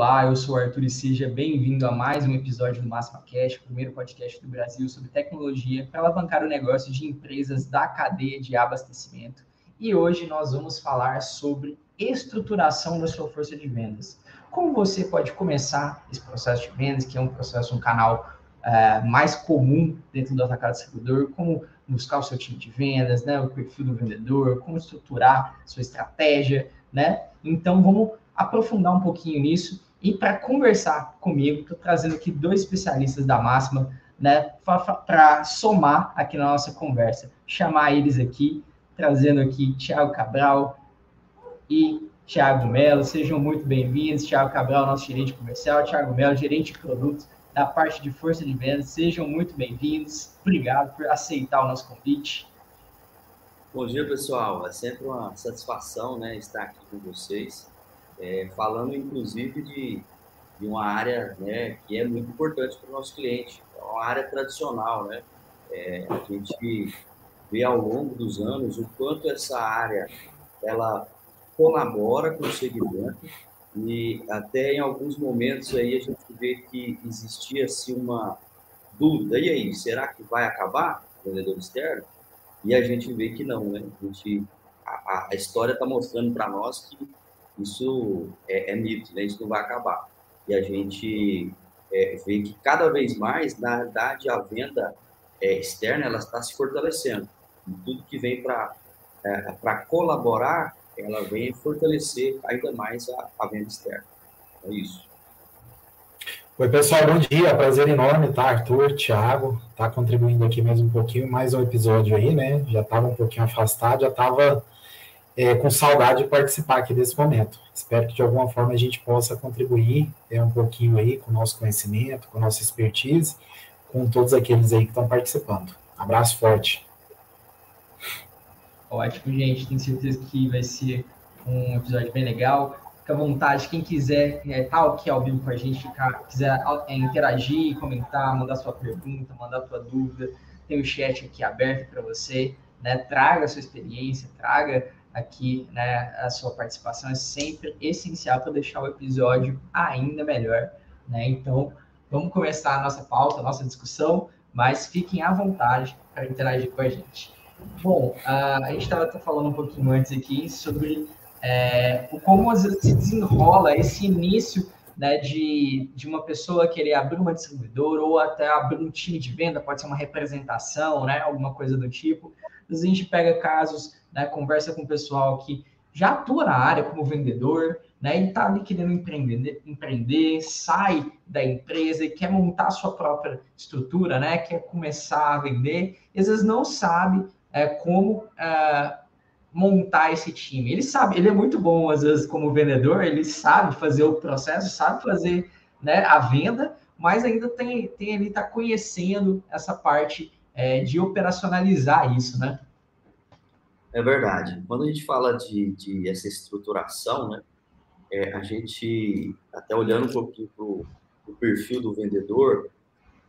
Olá, eu sou o Arthur e seja bem-vindo a mais um episódio do Máxima Cash, o primeiro podcast do Brasil sobre tecnologia para alavancar o negócio de empresas da cadeia de abastecimento. E hoje nós vamos falar sobre estruturação da sua força de vendas. Como você pode começar esse processo de vendas, que é um processo, um canal uh, mais comum dentro do atacado distribuidor, como buscar o seu time de vendas, né, o perfil do vendedor, como estruturar sua estratégia, né? Então vamos aprofundar um pouquinho nisso. E para conversar comigo, estou trazendo aqui dois especialistas da Máxima, né, para somar aqui na nossa conversa. Chamar eles aqui, trazendo aqui Tiago Cabral e Tiago Melo. Sejam muito bem-vindos. Tiago Cabral, nosso gerente comercial, Tiago Melo, gerente de produtos da parte de força de vendas. Sejam muito bem-vindos. Obrigado por aceitar o nosso convite. Bom dia, pessoal. É sempre uma satisfação né, estar aqui com vocês é, falando inclusive de, de uma área né, que é muito importante para o nosso cliente, é uma área tradicional. Né? É, a gente vê ao longo dos anos o quanto essa área ela colabora com o segmento e até em alguns momentos aí a gente vê que existia assim uma dúvida, e aí, será que vai acabar o vendedor externo? E a gente vê que não, né? A, gente, a, a história está mostrando para nós que isso é, é né? isso não vai acabar. E a gente é, vê que cada vez mais, na verdade, a venda é, externa ela está se fortalecendo. E tudo que vem para é, colaborar, ela vem fortalecer ainda mais a, a venda externa. É isso. Oi, pessoal, bom dia. Prazer enorme, tá? Arthur, Thiago, tá contribuindo aqui mais um pouquinho, mais um episódio aí, né? Já estava um pouquinho afastado, já estava é, com saudade de participar aqui desse momento. Espero que de alguma forma a gente possa contribuir é, um pouquinho aí com o nosso conhecimento, com a nossa expertise, com todos aqueles aí que estão participando. Abraço forte. Ótimo, gente. Tenho certeza que vai ser um episódio bem legal. Fica à vontade, quem quiser estar é, tá aqui ao vivo com a gente, ficar, quiser é, interagir, comentar, mandar sua pergunta, mandar sua dúvida, tem o chat aqui aberto para você. Né? Traga a sua experiência, traga aqui, né, a sua participação é sempre essencial para deixar o episódio ainda melhor, né? Então, vamos começar a nossa pauta, a nossa discussão, mas fiquem à vontade para interagir com a gente. Bom, a gente estava falando um pouquinho antes aqui sobre é, como às vezes se desenrola esse início né, de, de uma pessoa querer abrir uma distribuidora ou até abrir um time de venda, pode ser uma representação, né, alguma coisa do tipo. Às vezes a gente pega casos né, conversa com o pessoal que já atua na área como vendedor, né, e está ali querendo empreender, empreender, sai da empresa e quer montar a sua própria estrutura, né, quer começar a vender, e às vezes não sabe é, como é, montar esse time. Ele sabe, ele é muito bom, às vezes, como vendedor, ele sabe fazer o processo, sabe fazer né, a venda, mas ainda tem, tem ele está conhecendo essa parte é, de operacionalizar isso, né? É verdade. Quando a gente fala de, de essa estruturação, né, é, a gente, até olhando um pouquinho para o perfil do vendedor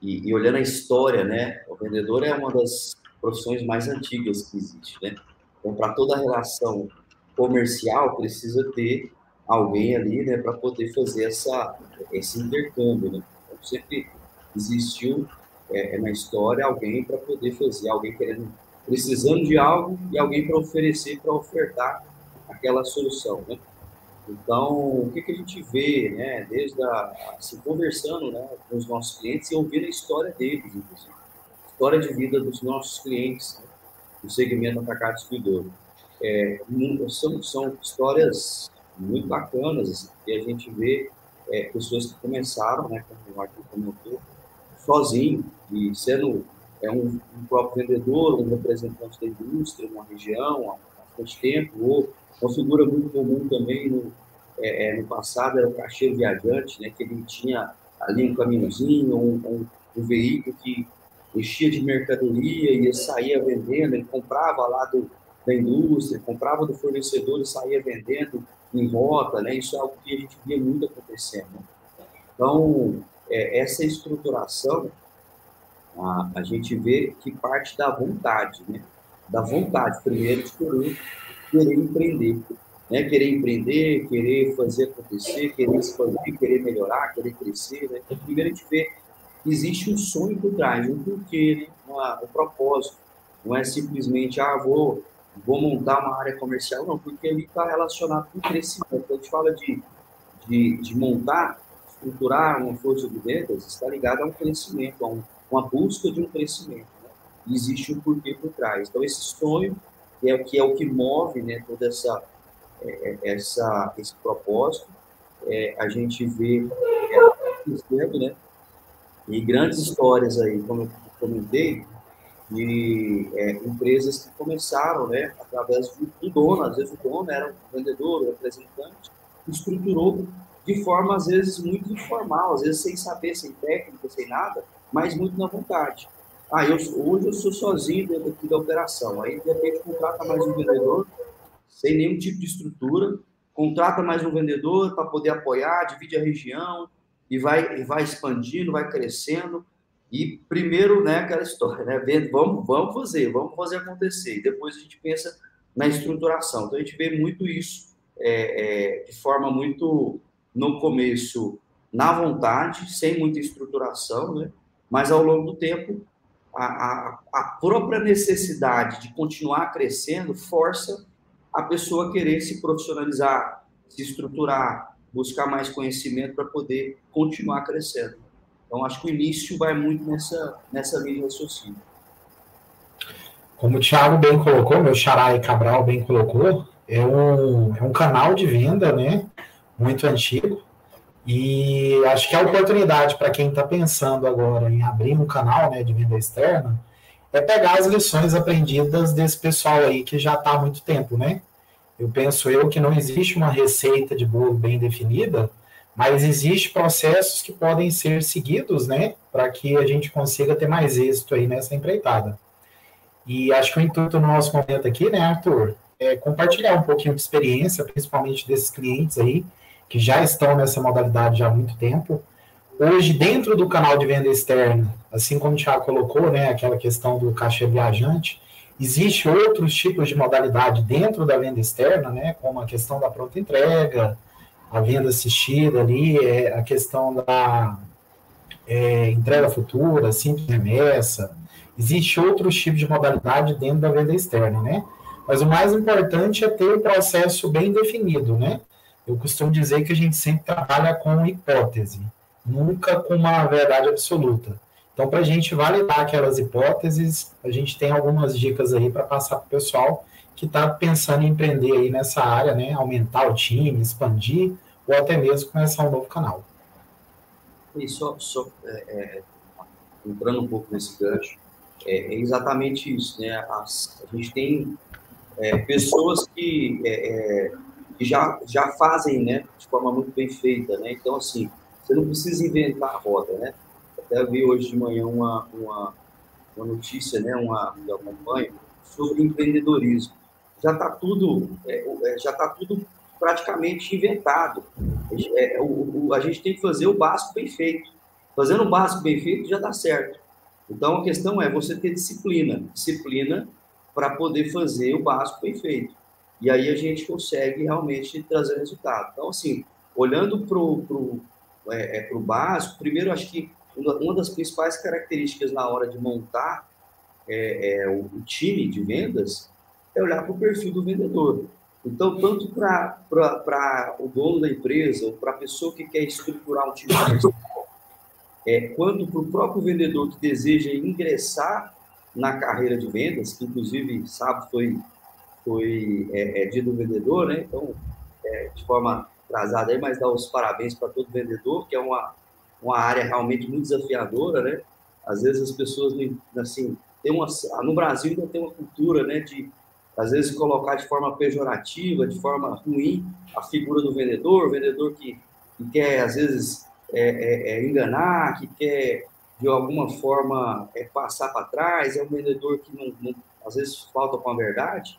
e, e, olhando a história, né, o vendedor é uma das profissões mais antigas que existe, né? Então, para toda relação comercial, precisa ter alguém ali, né, para poder fazer essa, esse intercâmbio, né? Então, sempre existiu é, na história alguém para poder fazer, alguém querendo precisando de algo e alguém para oferecer, para ofertar aquela solução, né? Então, o que, que a gente vê, né, desde a, se conversando né, com os nossos clientes e ouvindo a história deles, inclusive, história de vida dos nossos clientes né, do segmento atacado distribuidor. É, são, são histórias muito bacanas, assim, que a gente vê é, pessoas que começaram, né, como o Arthur comentou, sozinho, e sendo é, um, um, próprio vendedor, um representante da indústria, uma região, há bastante tempo, ou uma figura muito comum também no, é, é, no passado era o caixeiro viajante, né, que ele tinha ali um caminhozinho, um, um, um veículo que enchia de mercadoria e saía vendendo, ele comprava lá do, da indústria, comprava do fornecedor e saía vendendo em rota, né? Isso é algo que a gente via muito acontecendo. Então, é, essa estruturação, a, a gente vê que parte da vontade, né? Da vontade, primeiro, de querer, querer empreender. Né? Querer empreender, querer fazer acontecer, querer expandir, querer melhorar, querer crescer. Né? Então, primeiro, a gente vê que existe um sonho por trás, um porquê, né? Um propósito. Não é simplesmente, ah, vou vou montar uma área comercial, não, porque ele está relacionado com crescimento. Quando a gente fala de, de, de, montar, estruturar uma força de vendas, está ligado a um crescimento, a um, uma busca de um crescimento. Né? E existe um porquê por trás. Então, esse sonho é o que, é o que move né, toda essa, é, é essa, esse propósito, é, a gente vê é, né? E grandes histórias aí, como eu comentei, de é, empresas que começaram, né, através do, do, dono, às vezes o dono era um vendedor, um representante, estruturou de forma, às vezes, muito informal, às vezes sem saber, sem técnica, sem nada, mas muito na vontade. Ah, eu, hoje eu sou sozinho dentro aqui da operação, aí de repente contrata mais um vendedor, sem nenhum tipo de estrutura, contrata mais um vendedor para poder apoiar, divide a região, e vai, e vai expandindo, vai crescendo, e primeiro, né, aquela história, né, vamos, vamos fazer, vamos fazer acontecer. E depois a gente pensa na estruturação. Então a gente vê muito isso é, é, de forma muito no começo na vontade, sem muita estruturação, né? Mas ao longo do tempo a, a, a própria necessidade de continuar crescendo força a pessoa a querer se profissionalizar, se estruturar, buscar mais conhecimento para poder continuar crescendo. Então, acho que o início vai muito nessa, nessa linha de raciocínio. Como o Thiago bem colocou, meu xará e Cabral bem colocou, é um, é um canal de venda, né? Muito antigo. E acho que a oportunidade para quem está pensando agora em abrir um canal né, de venda externa é pegar as lições aprendidas desse pessoal aí que já está há muito tempo, né? Eu penso eu que não existe uma receita de bolo bem definida, mas existem processos que podem ser seguidos, né, para que a gente consiga ter mais êxito aí nessa empreitada. E acho que o intuito do nosso momento aqui, né, Arthur, é compartilhar um pouquinho de experiência, principalmente desses clientes aí, que já estão nessa modalidade já há muito tempo. Hoje, dentro do canal de venda externa, assim como o Thiago colocou, né, aquela questão do caixa viajante, existe outros tipos de modalidade dentro da venda externa, né, como a questão da pronta entrega, a venda assistida ali, é a questão da é, entrega futura, simples remessa. Existe outros tipos de modalidade dentro da venda externa, né? Mas o mais importante é ter o processo bem definido, né? Eu costumo dizer que a gente sempre trabalha com hipótese, nunca com uma verdade absoluta. Então, para a gente validar aquelas hipóteses, a gente tem algumas dicas aí para passar para o pessoal que está pensando em empreender aí nessa área, né? Aumentar o time, expandir, ou até mesmo começar um novo canal. E só, só é, é, entrando um pouco nesse gancho, é, é exatamente isso, né? As, a gente tem é, pessoas que, é, é, que já, já fazem, né, de forma muito bem feita, né? Então, assim, você não precisa inventar a roda, né? Até vi hoje de manhã uma, uma, uma notícia, né, uma, que eu acompanho, sobre empreendedorismo já está tudo, é, é, já tá tudo praticamente inventado. É, o, o, a gente tem que fazer o básico bem feito. Fazendo o básico bem feito já dá certo. Então a questão é você ter disciplina, disciplina para poder fazer o básico bem feito. E aí a gente consegue realmente trazer resultado. Então, assim, olhando para o pro, é, é, pro básico, primeiro acho que uma das principais características na hora de montar é, é, o, o time de vendas é olhar para o perfil do vendedor. Então, tanto para o dono da empresa, ou para a pessoa que quer estruturar um time é, quanto para o próprio vendedor que deseja ingressar na carreira de vendas, que inclusive, sabe, foi, foi é, é dia do vendedor, né? Então, é, de forma atrasada aí, mas dá os parabéns para todo vendedor, que é uma, uma área realmente muito desafiadora, né? Às vezes as pessoas, assim, tem uma, no Brasil ainda tem uma cultura, né, de às vezes colocar de forma pejorativa, de forma ruim, a figura do vendedor, o vendedor que, que quer, às vezes, é, é, é enganar, que quer, de alguma forma, é, passar para trás, é um vendedor que, não, não, às vezes, falta com a verdade,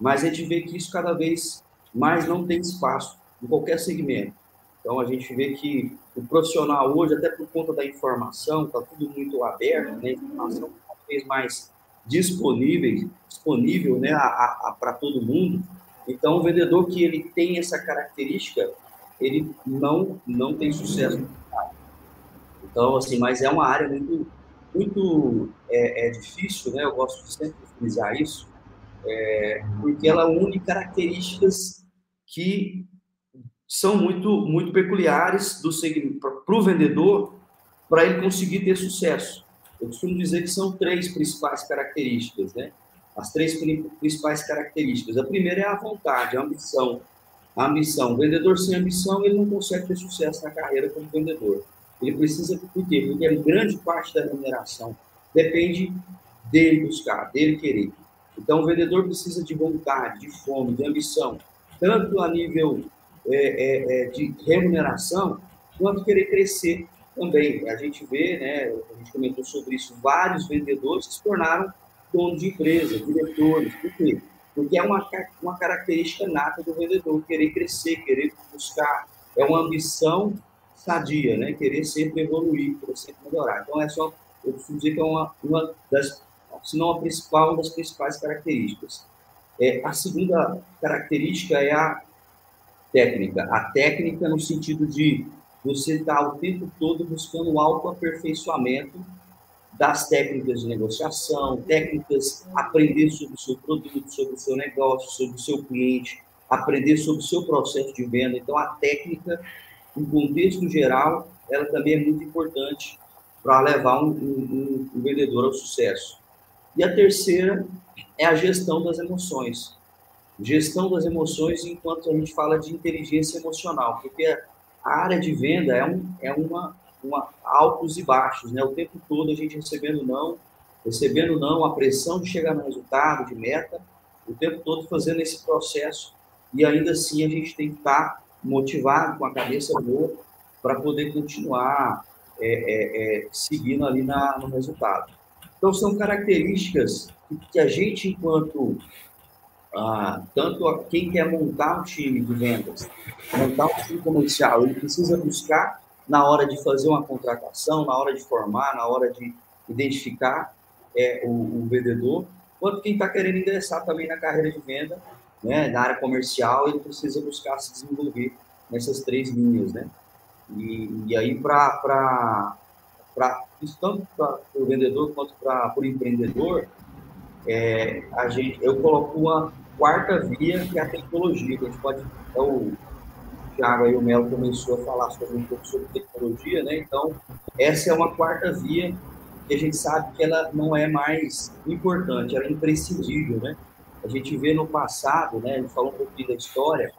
mas a gente vê que isso cada vez mais não tem espaço em qualquer segmento. Então, a gente vê que o profissional hoje, até por conta da informação, está tudo muito aberto, né? informação cada vez mais disponível, disponível né, para todo mundo. Então, o vendedor que ele tem essa característica, ele não, não tem sucesso. Então, assim, mas é uma área muito, muito é, é difícil, né? Eu gosto de sempre frisar isso, é, porque ela une características que são muito, muito peculiares do para o vendedor, para ele conseguir ter sucesso. Eu costumo dizer que são três principais características, né? As três principais características. A primeira é a vontade, a ambição. A ambição. O vendedor sem ambição, ele não consegue ter sucesso na carreira como vendedor. Ele precisa, por quê? Porque grande parte da remuneração depende dele buscar, dele querer. Então, o vendedor precisa de vontade, de fome, de ambição, tanto a nível é, é, é de remuneração, quanto querer crescer também. A gente vê, né, a gente comentou sobre isso, vários vendedores que se tornaram donos de empresa, diretores. Por quê? Porque é uma, uma característica nata do vendedor, querer crescer, querer buscar. É uma ambição sadia, né? Querer sempre evoluir, querer sempre melhorar. Então, é só, eu preciso dizer que é uma, uma das, se não a principal, uma das principais características. É, a segunda característica é a técnica. A técnica no sentido de você estar tá o tempo todo buscando o autoaperfeiçoamento das técnicas de negociação, técnicas, aprender sobre o seu produto, sobre o seu negócio, sobre o seu cliente, aprender sobre o seu processo de venda. Então, a técnica, em contexto geral, ela também é muito importante para levar um, um, um, vendedor ao sucesso. E a terceira é a gestão das emoções. Gestão das emoções enquanto a gente fala de inteligência emocional, porque a área de venda é, um, é uma, uma altos e baixos, né? O tempo todo a gente recebendo não, recebendo não, a pressão de chegar no resultado, de meta, o tempo todo fazendo esse processo e ainda assim a gente tem que estar motivado, com a cabeça boa, para poder continuar é, é, é, seguindo ali na, no resultado. Então, são características que a gente, enquanto ah, tanto a quem quer montar um time de vendas, montar um time comercial, ele precisa buscar na hora de fazer uma contratação, na hora de formar, na hora de identificar é, o, o vendedor, quanto quem está querendo ingressar também na carreira de venda, né, na área comercial, ele precisa buscar se desenvolver nessas três linhas, né? E, e aí, para tanto para o vendedor quanto para o empreendedor, é, a gente, eu coloco uma quarta via, que é a tecnologia, a gente pode. É o Thiago e o Melo começou a falar sobre um pouco sobre tecnologia, né? Então, essa é uma quarta via que a gente sabe que ela não é mais importante, ela é imprescindível, né? A gente vê no passado, né? A gente falou um pouquinho da história,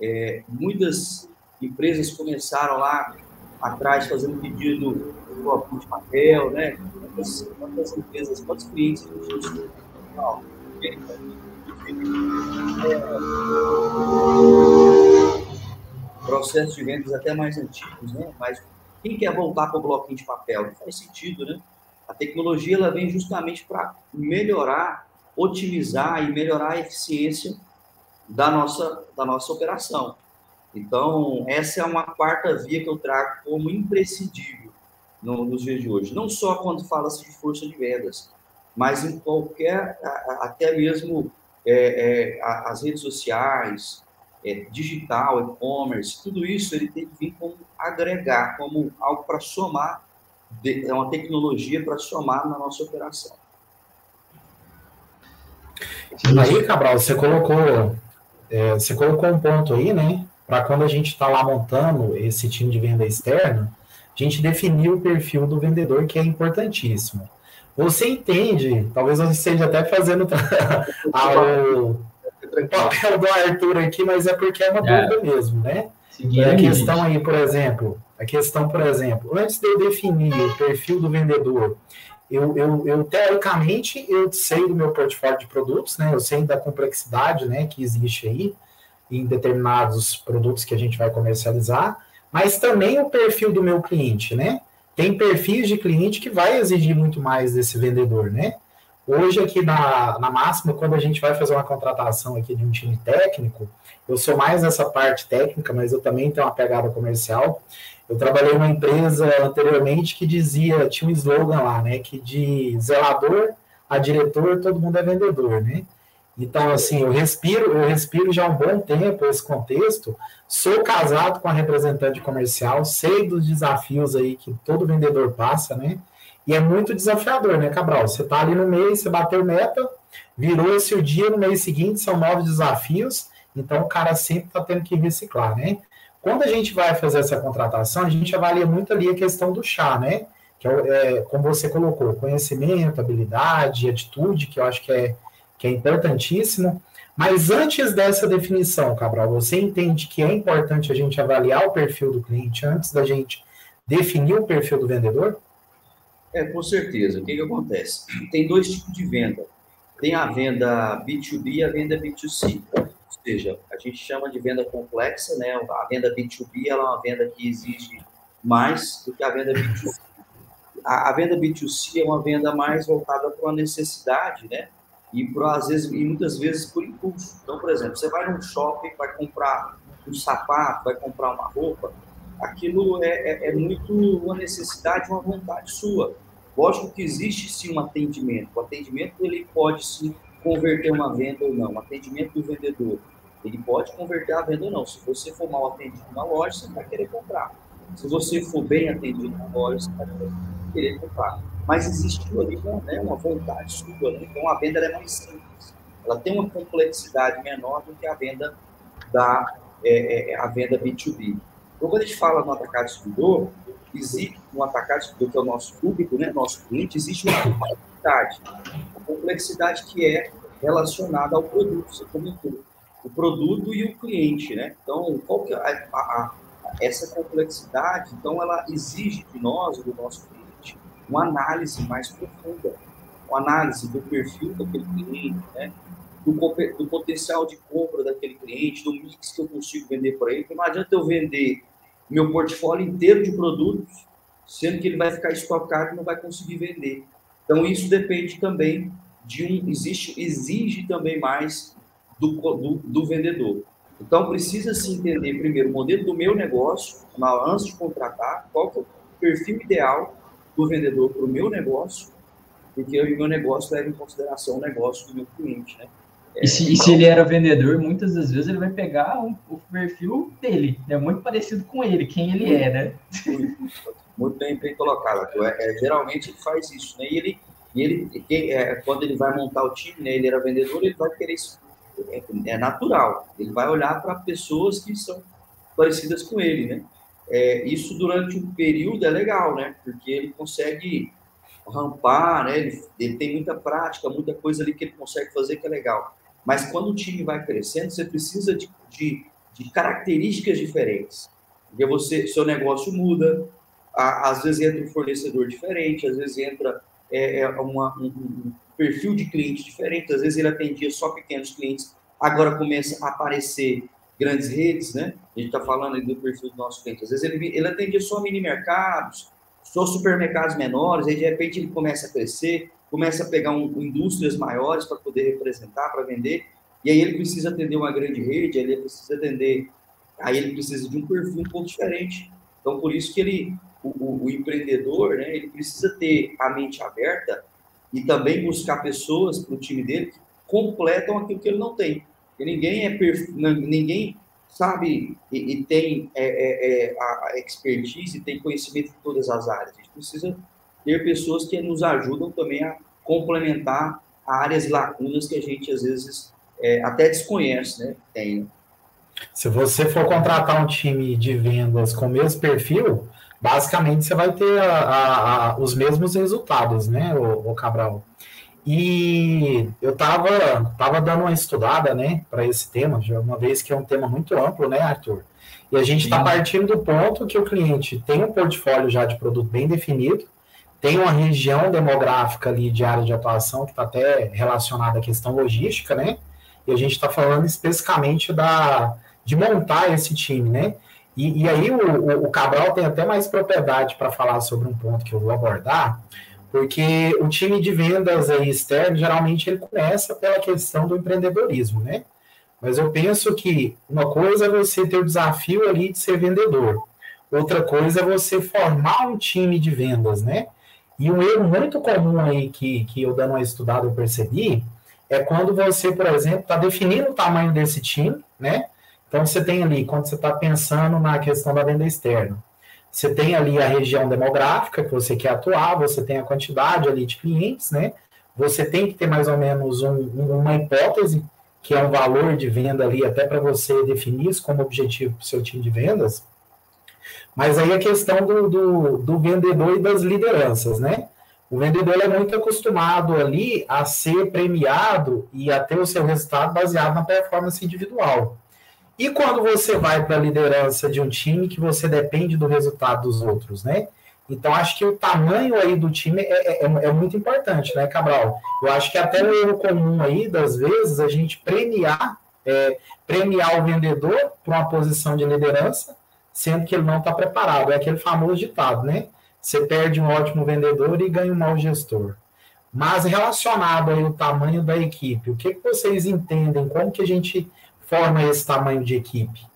é, muitas empresas começaram lá atrás fazendo pedido do de papel, né? Quantas, quantas empresas, quantos clientes a gente processos de vendas até mais antigos, né? Mas quem quer voltar para o bloquinho de papel? Não faz sentido, né? A tecnologia ela vem justamente para melhorar, otimizar e melhorar a eficiência da nossa, da nossa operação. Então, essa é uma quarta via que eu trago como imprescindível no, nos dias de hoje. Não só quando fala-se de força de vendas, mas em qualquer, até mesmo é, é, as redes sociais, é, digital, e-commerce, tudo isso ele tem que vir como agregar, como algo para somar, é uma tecnologia para somar na nossa operação. Aí, Cabral, você colocou é, você colocou um ponto aí, né? Para quando a gente está lá montando esse time de venda externa, a gente definir o perfil do vendedor, que é importantíssimo. Você entende, talvez você esteja até fazendo o papel do Arthur aqui, mas é porque é uma é. dúvida mesmo, né? Seguir a questão aí, por exemplo, a questão, por exemplo, antes de eu definir o perfil do vendedor, eu, eu, eu, teoricamente eu sei do meu portfólio de produtos, né? Eu sei da complexidade, né, que existe aí em determinados produtos que a gente vai comercializar, mas também o perfil do meu cliente, né? Tem perfis de cliente que vai exigir muito mais desse vendedor, né? Hoje aqui na, na Máxima, quando a gente vai fazer uma contratação aqui de um time técnico, eu sou mais nessa parte técnica, mas eu também tenho uma pegada comercial. Eu trabalhei numa empresa anteriormente que dizia, tinha um slogan lá, né, que de zelador a diretor, todo mundo é vendedor, né? Então, assim, eu respiro, eu respiro já há um bom tempo esse contexto. Sou casado com a representante comercial, sei dos desafios aí que todo vendedor passa, né? E é muito desafiador, né, Cabral? Você tá ali no mês, você bateu meta, virou esse o dia, no mês seguinte são novos desafios, então o cara sempre tá tendo que reciclar, né? Quando a gente vai fazer essa contratação, a gente avalia muito ali a questão do chá, né? Que é, é como você colocou, conhecimento, habilidade, atitude, que eu acho que é que é importantíssimo. Mas antes dessa definição, Cabral, você entende que é importante a gente avaliar o perfil do cliente antes da gente definir o perfil do vendedor? É, com certeza. O que, que acontece? Tem dois tipos de venda. Tem a venda B2B e a venda B2C. Ou seja, a gente chama de venda complexa, né? A venda B2B ela é uma venda que exige mais do que a venda B2C. A, a venda B2C é uma venda mais voltada para uma necessidade, né? E por, às vezes e muitas vezes por impulso. Então, por exemplo, você vai num shopping, vai comprar um sapato, vai comprar uma roupa, aquilo é, é, é muito uma necessidade, uma vontade sua. Lógico que existe sim um atendimento. O atendimento ele pode sim converter uma venda ou não. O atendimento do vendedor ele pode converter a venda ou não. Se você for mal atendido na loja, você vai querer comprar. Se você for bem atendido na loja, você vai querer comprar mas existiu ali né, uma vontade sua. Né? Então a venda é mais simples. Ela tem uma complexidade menor do que a venda da é, é, a venda B2B. Então, quando a gente fala no atacado distribuidor, existe no atacado distribuidor, que é o nosso público, né, nosso cliente, existe uma complexidade. Uma complexidade que é relacionada ao produto, você comentou. O produto e o cliente, né? Então, qual que é a, a, a, essa complexidade, então, ela exige de nós, do nosso cliente, uma análise mais profunda, uma análise do perfil daquele cliente, né? do, do, potencial de compra daquele cliente, do mix que eu consigo vender para ele. Porque não adianta eu vender meu portfólio inteiro de produtos, sendo que ele vai ficar estocado e não vai conseguir vender. Então, isso depende também de um. Existe, exige também mais do, do, do vendedor. Então, precisa se entender primeiro o modelo do meu negócio, antes de contratar, qual é o perfil ideal do vendedor para o meu negócio, porque o meu negócio leva em consideração o negócio do meu cliente, né? É, e, se, e se ele era vendedor, muitas das vezes ele vai pegar um, o perfil dele, é né? muito parecido com ele, quem ele é, né? Muito bem, bem colocado. É, é, geralmente ele faz isso, né? E ele, ele é, quando ele vai montar o time, né? Ele era vendedor, ele vai querer isso. É, é natural. Ele vai olhar para pessoas que são parecidas com ele, né? É, isso durante um período é legal, né? Porque ele consegue rampar, né? Ele, ele, tem muita prática, muita coisa ali que ele consegue fazer que é legal. Mas quando o time vai crescendo, você precisa de, de, de características diferentes. Porque você, seu negócio muda, a, às vezes entra um fornecedor diferente, às vezes entra é, é uma, um, um perfil de cliente diferente, às vezes ele atendia só pequenos clientes, agora começa a aparecer grandes redes, né? A gente está falando do perfil do nosso cliente. Às vezes ele, ele atendia só mini mercados, só supermercados menores, aí de repente ele começa a crescer, começa a pegar um, indústrias maiores para poder representar, para vender, e aí ele precisa atender uma grande rede, aí ele precisa atender, aí ele precisa de um perfil um pouco diferente. Então, por isso que ele, o, o, o empreendedor, né, ele precisa ter a mente aberta e também buscar pessoas para o time dele que completam aquilo que ele não tem. Ninguém é ninguém sabe e, e tem é, é, é, a expertise, tem conhecimento de todas as áreas. A gente precisa ter pessoas que nos ajudam também a complementar áreas lacunas que a gente às vezes é, até desconhece, né? Tem. Se você for contratar um time de vendas com o mesmo perfil, basicamente você vai ter a, a, a, os mesmos resultados, né, o Cabral? E eu tava, tava dando uma estudada, né, para esse tema, uma vez que é um tema muito amplo, né, Arthur? E a gente está partindo do ponto que o cliente tem um portfólio já de produto bem definido, tem uma região demográfica ali de área de atuação que está até relacionada à questão logística, né? E a gente está falando especificamente da, de montar esse time, né? E, e aí o, o, o, Cabral tem até mais propriedade para falar sobre um ponto que eu vou abordar, porque o time de vendas aí externo, geralmente ele começa pela questão do empreendedorismo, né? Mas eu penso que uma coisa é você ter o desafio ali de ser vendedor, outra coisa é você formar um time de vendas, né? E um erro muito comum aí que, que eu dando uma estudada eu percebi é quando você, por exemplo, está definindo o tamanho desse time, né? Então você tem ali, quando você está pensando na questão da venda externa, você tem ali a região demográfica que você quer atuar, você tem a quantidade ali de clientes, né? Você tem que ter mais ou menos um, uma hipótese, que é um valor de venda ali, até para você definir isso como objetivo para o seu time de vendas. Mas aí a questão do, do, do vendedor e das lideranças, né? O vendedor é muito acostumado ali a ser premiado e a ter o seu resultado baseado na performance individual. E quando você vai para a liderança de um time que você depende do resultado dos outros, né? Então, acho que o tamanho aí do time é, é, é, muito importante, né, Cabral? Eu acho que até o erro comum aí, das vezes, a gente premiar, é, premiar o vendedor para uma posição de liderança, sendo que ele não está preparado. É aquele famoso ditado, né? Você perde um ótimo vendedor e ganha um mau gestor. Mas relacionado aí ao tamanho da equipe, o que, que vocês entendem? Como que a gente forma esse tamanho de equipe?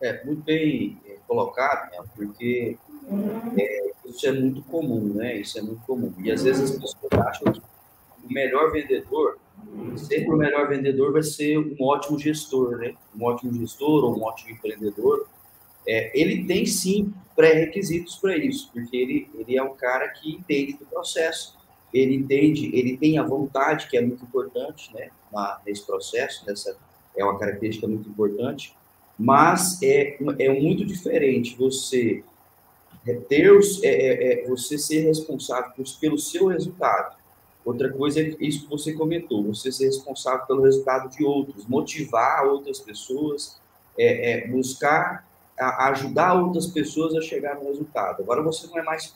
É, muito bem é, colocado, né? porque é, isso é muito comum, né? Isso é muito comum. E às vezes as pessoas acham que o melhor vendedor, sempre o melhor vendedor vai ser um ótimo gestor, né? Um ótimo gestor ou um ótimo empreendedor. É, ele tem sim pré-requisitos para isso, porque ele, ele é um cara que entende do processo, ele entende, ele tem a vontade, que é muito importante, né, na, nesse processo, nessa, é uma característica muito importante, mas é, é muito diferente você ter os, é, é, é, você ser responsável pelo seu resultado. Outra coisa é isso que você comentou, você ser responsável pelo resultado de outros, motivar outras pessoas, é, é buscar a ajudar outras pessoas a chegar no resultado. Agora você não é mais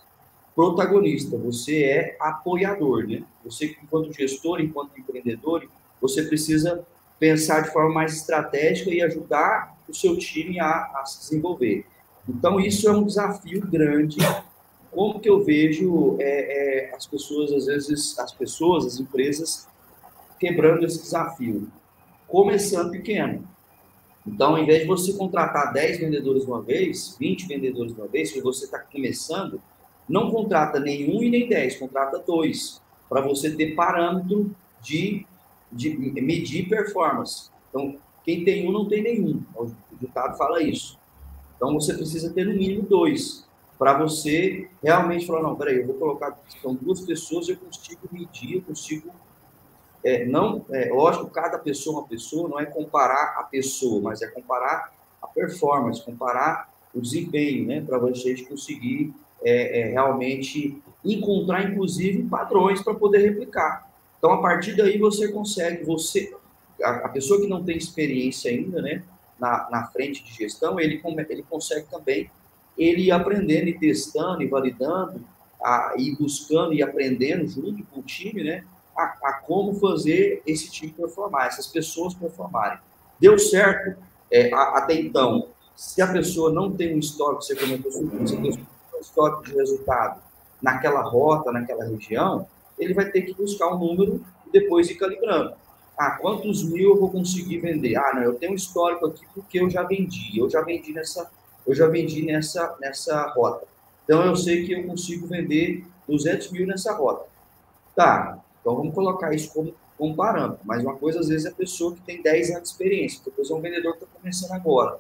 protagonista, você é apoiador, né? Você, enquanto gestor, enquanto empreendedor, você precisa pensar de forma mais estratégica e ajudar o seu time a, a se desenvolver. Então, isso é um desafio grande. Como que eu vejo é, é, as pessoas, às vezes, as pessoas, as empresas, quebrando esse desafio? Começando pequeno. Então, ao invés de você contratar 10 vendedores de uma vez, 20 vendedores de uma vez, se você está começando, não contrata nenhum e nem 10, contrata dois, para você ter parâmetro de, de medir performance. Então, quem tem um não tem nenhum. O ditado fala isso. Então, você precisa ter no mínimo dois, para você realmente falar, não, peraí, eu vou colocar, são duas pessoas, eu consigo medir, eu consigo é, não, é, lógico, cada pessoa é uma pessoa, não é comparar a pessoa, mas é comparar a performance, comparar o desempenho, né, para você conseguir é, é, realmente encontrar, inclusive, padrões para poder replicar. Então, a partir daí, você consegue, você, a, a pessoa que não tem experiência ainda, né, na, na frente de gestão, ele, ele consegue também ele aprendendo e testando e validando, a, e buscando e aprendendo junto com o time, né, a, a como fazer esse time performar, essas pessoas performarem. Deu certo é, a, até então. Se a pessoa não tem um histórico, você comentou isso, tem um histórico de resultado naquela rota, naquela região, ele vai ter que buscar um número e depois ir calibrando. Ah, quantos mil eu vou conseguir vender? Ah, não, eu tenho um histórico aqui porque eu já vendi, eu já vendi nessa, eu já vendi nessa, nessa rota. Então eu sei que eu consigo vender 200 mil nessa rota. Tá, então, vamos colocar isso como, como parâmetro. Mas uma coisa, às vezes, é a pessoa que tem 10 anos de experiência, depois é um vendedor que está começando agora.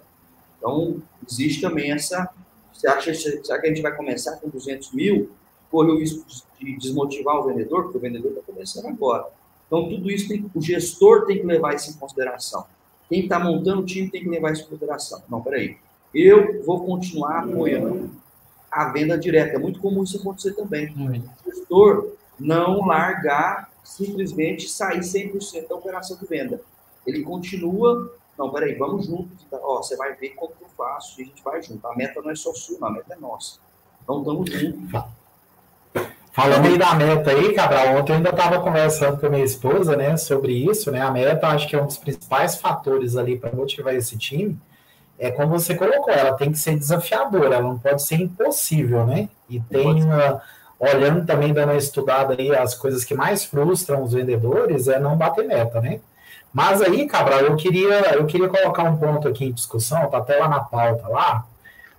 Então, existe também essa. Você acha será que a gente vai começar com 200 mil? Corre o risco de desmotivar o vendedor, porque o vendedor está começando agora. Então, tudo isso tem, o gestor tem que levar isso em consideração. Quem está montando o time tem que levar isso em consideração. Não, peraí. Eu vou continuar apoiando a venda direta. É muito comum isso acontecer também. O gestor não largar, simplesmente sair 100% da operação de venda. Ele continua, não, peraí, vamos junto. Ó, você vai ver como que eu faço e a gente vai junto. A meta não é só sua, a meta é nossa. Então, estamos juntos. Falando aí da meta aí, Cabral, ontem eu ainda estava conversando com a minha esposa, né, sobre isso, né, a meta acho que é um dos principais fatores ali para motivar esse time, é como você colocou, ela tem que ser desafiadora, ela não pode ser impossível, né, e tem uma, olhando também, dando uma estudada aí, as coisas que mais frustram os vendedores é não bater meta, né, mas aí, Cabral, eu queria, eu queria colocar um ponto aqui em discussão, tá até lá na pauta lá,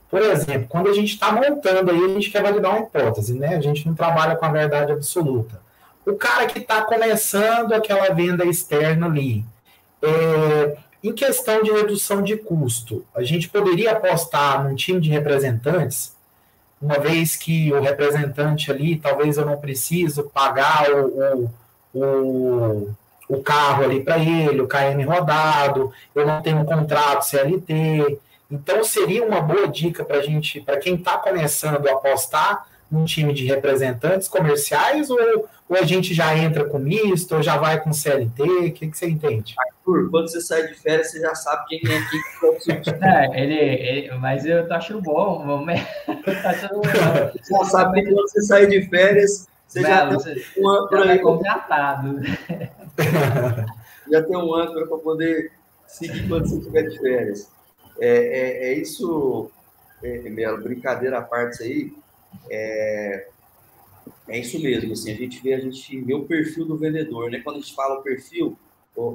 por exemplo, quando a gente está montando aí, a gente quer validar uma hipótese, né? A gente não trabalha com a verdade absoluta. O cara que está começando aquela venda externa ali, é, em questão de redução de custo, a gente poderia apostar num time de representantes, uma vez que o representante ali, talvez eu não preciso pagar o, o, o, o carro ali para ele, o KM rodado, eu não tenho um contrato CLT, então seria uma boa dica para gente, para quem está começando a apostar num time de representantes comerciais ou, ou, a gente já entra com misto, ou já vai com CLT? O que, que você entende? Arthur, quando você sai de férias, você já sabe quem é aqui que é, ele, ele, mas eu tô achando bom. tá achando bom. Você já sabe que quando você sai de férias, você Não, já você, tem um âncora aí. contratado. já tem um âncora para poder seguir quando você estiver de férias. É, é, é isso, é, Melo, brincadeira à parte aí, é, é isso mesmo, assim, a gente vê, a gente vê o perfil do vendedor, né? Quando a gente fala o perfil,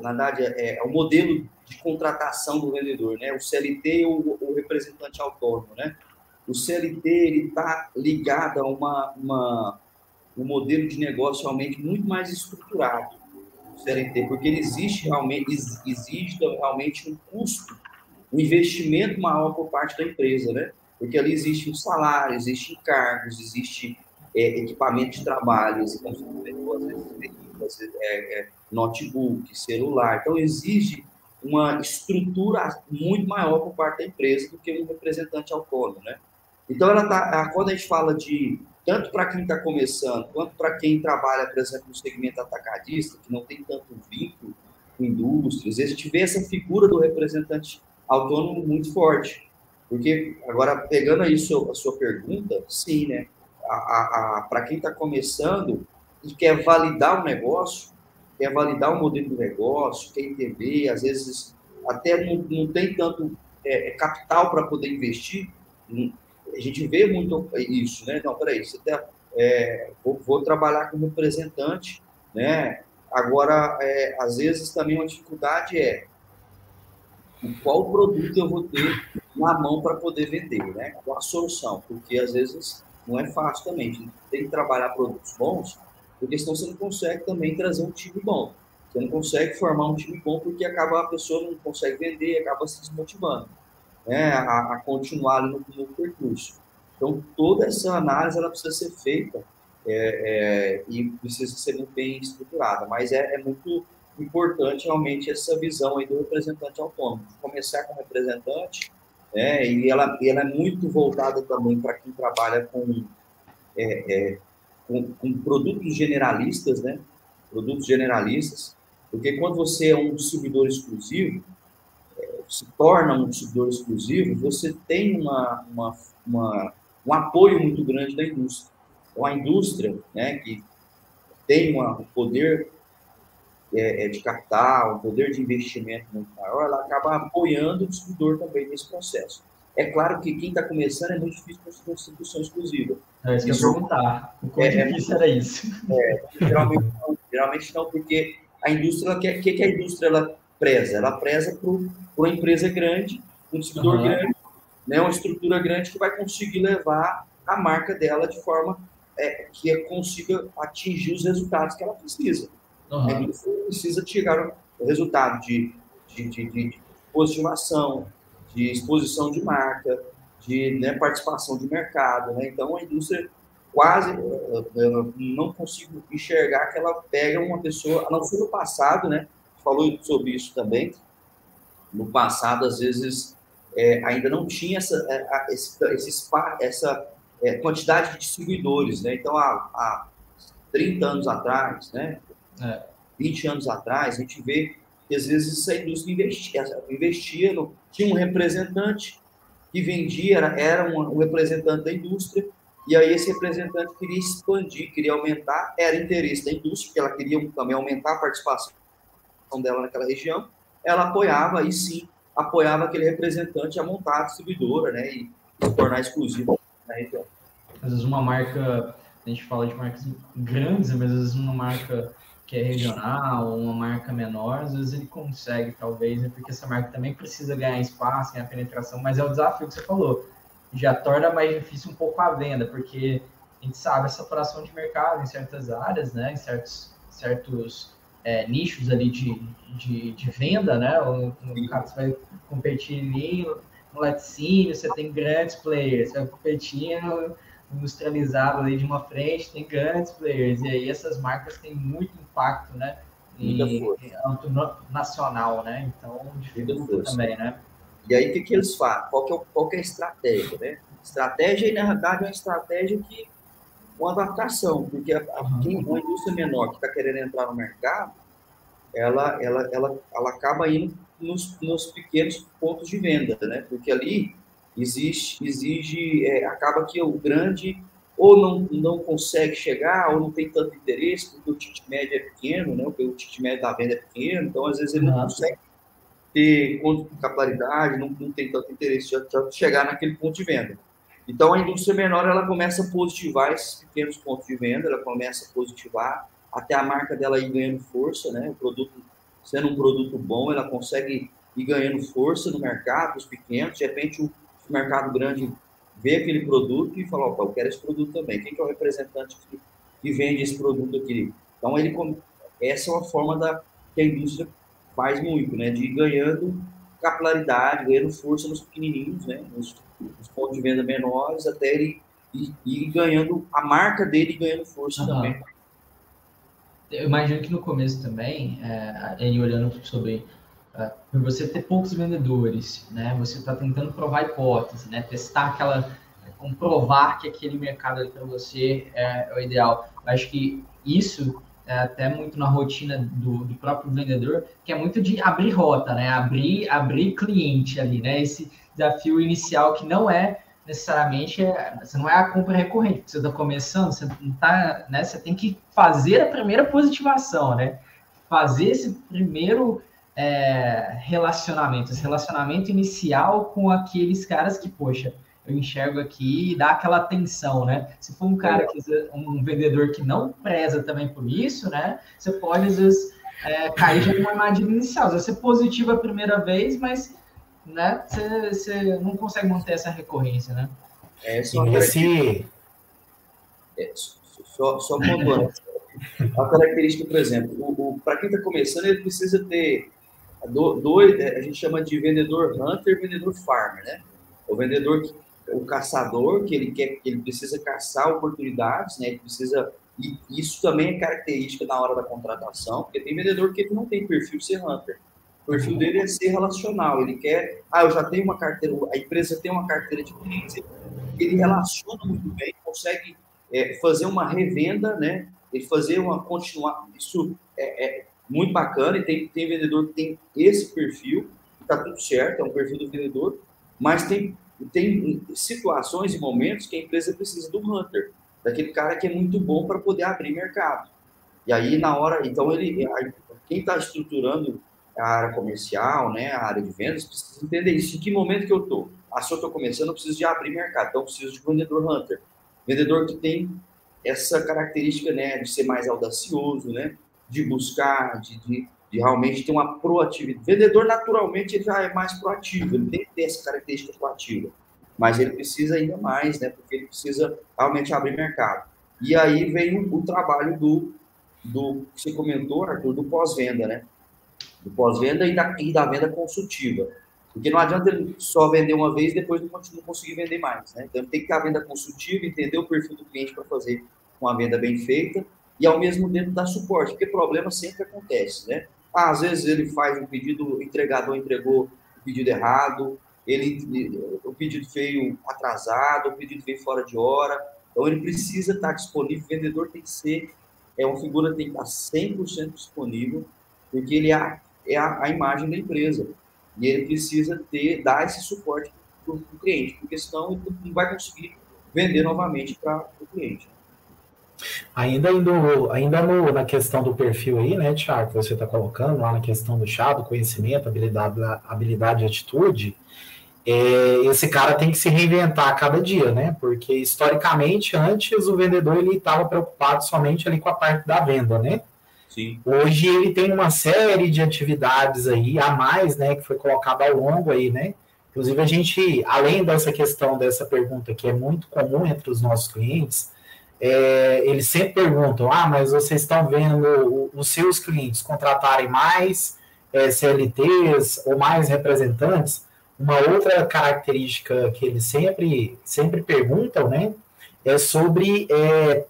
na verdade, é, é o modelo de contratação do vendedor, né? O CLT ou o representante autônomo, né? O CLT, ele está ligado a uma, uma, um modelo de negócio realmente muito mais estruturado, o CLT, porque ele existe realmente, existe realmente um custo um investimento maior por parte da empresa, né? Porque ali existe um salário, existe cargos, existe é, equipamento de trabalho, é, é, notebook, celular. Então, exige uma estrutura muito maior por parte da empresa do que um representante autônomo, né? Então, ela tá, quando a gente fala de tanto para quem está começando, quanto para quem trabalha, por exemplo, no segmento atacadista, que não tem tanto vínculo com indústrias, a gente vê essa figura do representante autônomo muito forte. Porque, agora, pegando aí a sua pergunta, sim, né? Para quem está começando e quer validar o negócio, quer validar o modelo do negócio, quer entender, às vezes até não, não tem tanto é, é capital para poder investir, a gente vê muito isso, né? Não, peraí, você tá, é, vou, vou, trabalhar como representante, né? Agora, é, às vezes também uma dificuldade é qual produto eu vou ter na mão para poder vender, né? Qual a solução? Porque às vezes não é fácil também. Tem que trabalhar produtos bons, porque senão você não consegue também trazer um time bom. Você não consegue formar um time bom porque acaba a pessoa não consegue vender, acaba se desmotivando, né? A, a continuar no, no, percurso. Então toda essa análise ela precisa ser feita é, é, e precisa ser bem estruturada. Mas é, é muito importante realmente essa visão aí do representante autônomo. Começar com representante, né, e ela, ela é muito voltada também para quem trabalha com, é, é, com, com, produtos generalistas, né, produtos generalistas, porque quando você é um distribuidor exclusivo, é, se torna um distribuidor exclusivo, você tem uma, uma, uma, um apoio muito grande da indústria. Então, a indústria, né, que tem uma, um poder é, é, de capital, um poder de investimento muito maior, ela acaba apoiando o distribuidor também nesse processo. É claro que quem está começando é muito difícil conseguir uma distribuição exclusiva. É isso que eu ia perguntar. O quão é, difícil era isso? É, geralmente não, geralmente não, porque a indústria, o que, que, a indústria ela preza? Ela preza para uma empresa grande, um distribuidor uhum. grande, né, uma estrutura grande que vai conseguir levar a marca dela de forma é, que consiga atingir os resultados que ela precisa. Uhum. Indústria precisa chegar o resultado de, de, de, de positivação, de exposição de marca, de né, participação de mercado. Né? Então, a indústria quase eu não consigo enxergar que ela pega uma pessoa, a não ser no passado, né? Falou sobre isso também. No passado, às vezes, é, ainda não tinha essa, é, esse, esse, essa é, quantidade de distribuidores, né? Então, há, há 30 anos atrás, né? É. 20 anos atrás, a gente vê que às vezes essa indústria investia, investia no, tinha um representante que vendia, era, era um, um representante da indústria, e aí esse representante queria expandir, queria aumentar, era interesse da indústria, porque ela queria também aumentar a participação dela naquela região, ela apoiava, e sim, apoiava aquele representante a montar a distribuidora, né, e se tornar exclusiva na região. Às vezes uma marca, a gente fala de marcas grandes, mas às vezes uma marca que é regional, uma marca menor, às vezes ele consegue, talvez, né, porque essa marca também precisa ganhar espaço, ganhar penetração, mas é o desafio que você falou, já torna mais difícil um pouco a venda, porque a gente sabe a saturação de mercado em certas áreas, né, em certos, certos é, nichos ali de, de, de venda, né, no caso você vai competir ali no laticínio, você tem grandes players, você vai competir no industrializado ali de uma frente, tem grandes players, e aí essas marcas têm muito impacto, né, em âmbito nacional, né, então dificulta também, né. E aí, o que, que eles fazem? Qual que, é, qual que é a estratégia, né? Estratégia, na realidade, é uma estratégia que uma adaptação, porque a, a, quem, uma indústria menor que está querendo entrar no mercado, ela, ela, ela, ela acaba indo nos, nos pequenos pontos de venda, né? Porque ali existe, exige, é, acaba que o grande ou não, não consegue chegar, ou não tem tanto interesse, porque o ticket médio é pequeno, né? Porque o ticket médio da venda é pequeno, então às vezes ele não consegue ter capilaridade, não, não tem tanto interesse de, de chegar naquele ponto de venda. Então, a indústria menor ela começa a positivar esses pequenos pontos de venda, ela começa a positivar até a marca dela ir ganhando força, né? O produto, sendo um produto bom, ela consegue ir ganhando força no mercado, os pequenos. De repente, o, o mercado grande vê aquele produto e fala: opa, eu quero esse produto também. Quem que é o representante que, que vende esse produto aqui? Então, ele, essa é uma forma da, que a indústria faz muito, né? De ir ganhando capilaridade, ganhando força nos pequenininhos, né? Nos, nos pontos de venda menores, até ele ir, ganhando a marca dele ganhando força uhum. também. Eu imagino que no começo também, é, ele olhando sobre uh, por você ter poucos vendedores, né? Você está tentando provar hipótese, né? Testar aquela, comprovar que aquele mercado ali para você é, é o ideal. Eu acho que isso é, até muito na rotina do, do, próprio vendedor, que é muito de abrir rota, né? Abrir, abrir cliente ali, né? Esse desafio inicial que não é necessariamente, é, você não é a compra recorrente, você está começando, você não tá, né? Você tem que fazer a primeira positivação, né? Fazer esse primeiro é, relacionamento, esse relacionamento inicial com aqueles caras que, poxa, eu enxergo aqui e dá aquela atenção, né? Se for um cara que um vendedor que não preza também por isso, né? Você pode às vezes é, cair já numa armadilha inicial. Você positiva a primeira vez, mas né, você, você não consegue manter essa recorrência, né? É, só nesse... é, só, só pontuando. a característica, por exemplo, o, o para quem está começando, ele precisa ter dois, a gente chama de vendedor hunter, vendedor farmer, né? O vendedor o caçador, que ele quer, que ele precisa caçar oportunidades, né? Ele precisa e isso também é característica na hora da contratação, porque tem vendedor que ele não tem perfil de ser hunter. O perfil dele é ser relacional. Ele quer, ah, eu já tenho uma carteira, a empresa tem uma carteira de clientes, ele relaciona muito bem, consegue é, fazer uma revenda, né? Ele fazer uma continuar. Isso é, é muito bacana e tem, tem vendedor que tem esse perfil, está tudo certo, é um perfil do vendedor, mas tem tem situações e momentos que a empresa precisa do hunter, daquele cara que é muito bom para poder abrir mercado. E aí, na hora, então, ele, quem está estruturando a área comercial, né, a área de vendas, precisa entender isso. Em que momento que eu estou? Ah, se eu estou começando, eu preciso de abrir mercado, então eu preciso de vendedor hunter. Vendedor que tem essa característica, né, de ser mais audacioso, né, de buscar, de, de, de realmente ter uma proatividade. Vendedor, naturalmente, ele já é mais proativo, ele tem que ter essa característica proativa, mas ele precisa ainda mais, né, porque ele precisa realmente abrir mercado. E aí vem o, o trabalho do, do, que você comentou, Arthur, do pós-venda, né? Do pós-venda e da, e da venda consultiva. Porque não adianta ele só vender uma vez e depois não conseguir vender mais. Né? Então, tem que ter a venda consultiva, entender o perfil do cliente para fazer uma venda bem feita e, ao mesmo tempo, dar suporte, porque problema sempre acontece. Né? Ah, às vezes ele faz um pedido, o entregador entregou o pedido errado, ele, o pedido veio atrasado, o pedido veio fora de hora. Então, ele precisa estar disponível, o vendedor tem que ser, é uma figura tem que estar 100% disponível, porque ele é a, é a, a imagem da empresa. E ele precisa ter, dar esse suporte para o cliente, porque senão ele não vai conseguir vender novamente para o cliente. Ainda, indo, ainda no, na questão do perfil aí, né, Tiago, que você está colocando lá na questão do chá, do conhecimento, habilidade, habilidade e atitude, é, esse cara tem que se reinventar a cada dia, né? Porque historicamente, antes o vendedor ele estava preocupado somente ali com a parte da venda, né? Sim. Hoje ele tem uma série de atividades aí a mais, né, que foi colocado ao longo aí, né? Inclusive a gente, além dessa questão dessa pergunta que é muito comum entre os nossos clientes, é, eles sempre perguntam: ah, mas vocês estão vendo os seus clientes contratarem mais é, CLTs ou mais representantes? Uma outra característica que eles sempre, sempre perguntam, né, é sobre é,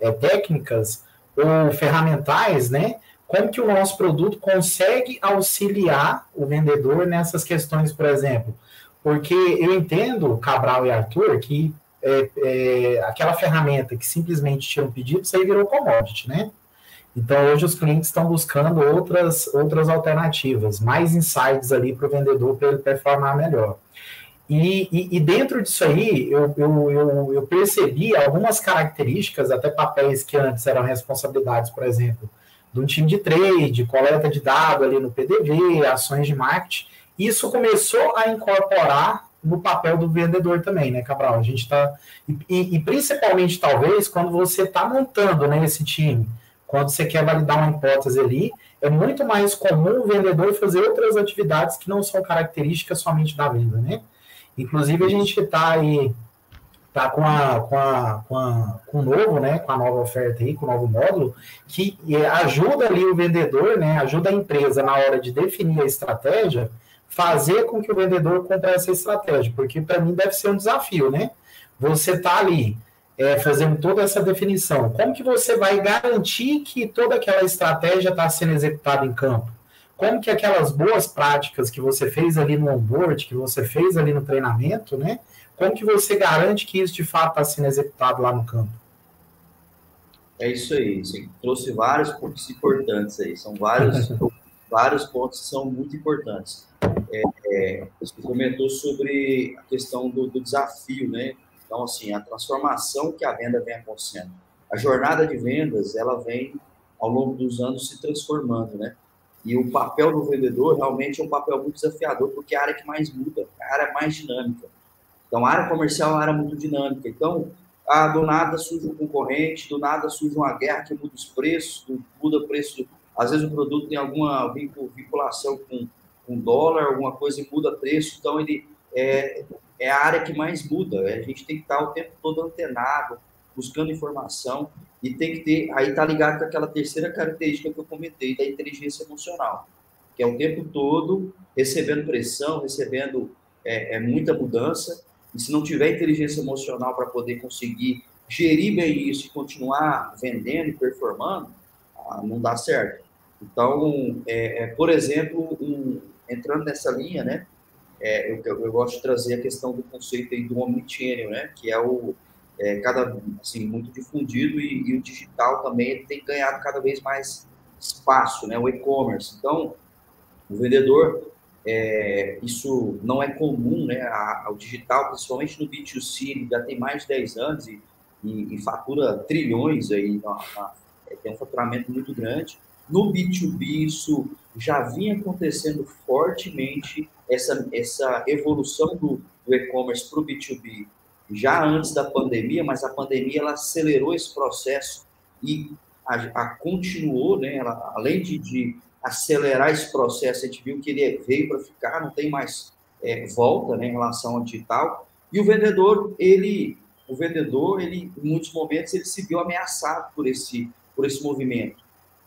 é, técnicas ou ferramentais, né? Como que o nosso produto consegue auxiliar o vendedor nessas questões, por exemplo? Porque eu entendo, Cabral e Arthur, que é, é, aquela ferramenta que simplesmente tira um pedido, isso aí virou commodity, né? Então, hoje os clientes estão buscando outras, outras alternativas, mais insights ali para o vendedor para ele performar melhor. E, e, e, dentro disso aí, eu, eu, eu, eu, percebi algumas características, até papéis que antes eram responsabilidades, por exemplo, de um time de trade, coleta de dados ali no PDV, ações de marketing. Isso começou a incorporar no papel do vendedor também, né, Cabral? A gente está. E, e, principalmente, talvez, quando você está montando né, esse time, quando você quer validar uma hipótese ali, é muito mais comum o vendedor fazer outras atividades que não são características somente da venda, né? Inclusive, a gente está aí, tá com a, com a, com a, com o novo, né, com a nova oferta aí, com o novo módulo, que ajuda ali o vendedor, né, ajuda a empresa na hora de definir a estratégia, fazer com que o vendedor compre essa estratégia, porque para mim deve ser um desafio, né? Você tá ali é, fazendo toda essa definição, como que você vai garantir que toda aquela estratégia está sendo executada em campo? como que aquelas boas práticas que você fez ali no onboard, que você fez ali no treinamento, né? Como que você garante que isso de fato está sendo executado lá no campo? É isso aí, você trouxe vários pontos importantes aí, são vários, vários pontos que são muito importantes. É, é, você comentou sobre a questão do, do, desafio, né? Então, assim, a transformação que a venda vem acontecendo. A jornada de vendas, ela vem, ao longo dos anos, se transformando, né? E o papel do vendedor realmente é um papel muito desafiador, porque é a área que mais muda, a área mais dinâmica. Então, a área comercial é uma área muito dinâmica. Então, ah, do nada surge um concorrente, do nada surge uma guerra que muda os preços, muda o preço. Às vezes o produto tem alguma vinculação com, com dólar, alguma coisa e muda preço. Então, ele é, é a área que mais muda. A gente tem que estar o tempo todo antenado, buscando informação. E tem que ter, aí está ligado com aquela terceira característica que eu comentei, da inteligência emocional, que é o tempo todo recebendo pressão, recebendo é, é muita mudança, e se não tiver inteligência emocional para poder conseguir gerir bem isso e continuar vendendo e performando, ah, não dá certo. Então, é, é, por exemplo, um, entrando nessa linha, né, é, eu, eu, gosto de trazer a questão do conceito aí do omnichannel, né, que é o, é, cada assim muito difundido e, e, o digital também tem ganhado cada vez mais espaço, né? O e-commerce. Então, o vendedor, é, isso não é comum, né? O digital, principalmente no B2C, ele já tem mais de 10 anos e, e, e fatura trilhões aí, na, na, é, tem um faturamento muito grande. No B2B, isso já vinha acontecendo fortemente, essa, essa evolução do, do e-commerce para o B2B já antes da pandemia, mas a pandemia ela acelerou esse processo e a, a continuou, né? Ela, além de, de, acelerar esse processo, a gente viu que ele veio para ficar, não tem mais é, volta, né, em relação ao digital. E o vendedor, ele, o vendedor, ele, em muitos momentos, ele se viu ameaçado por esse, por esse movimento,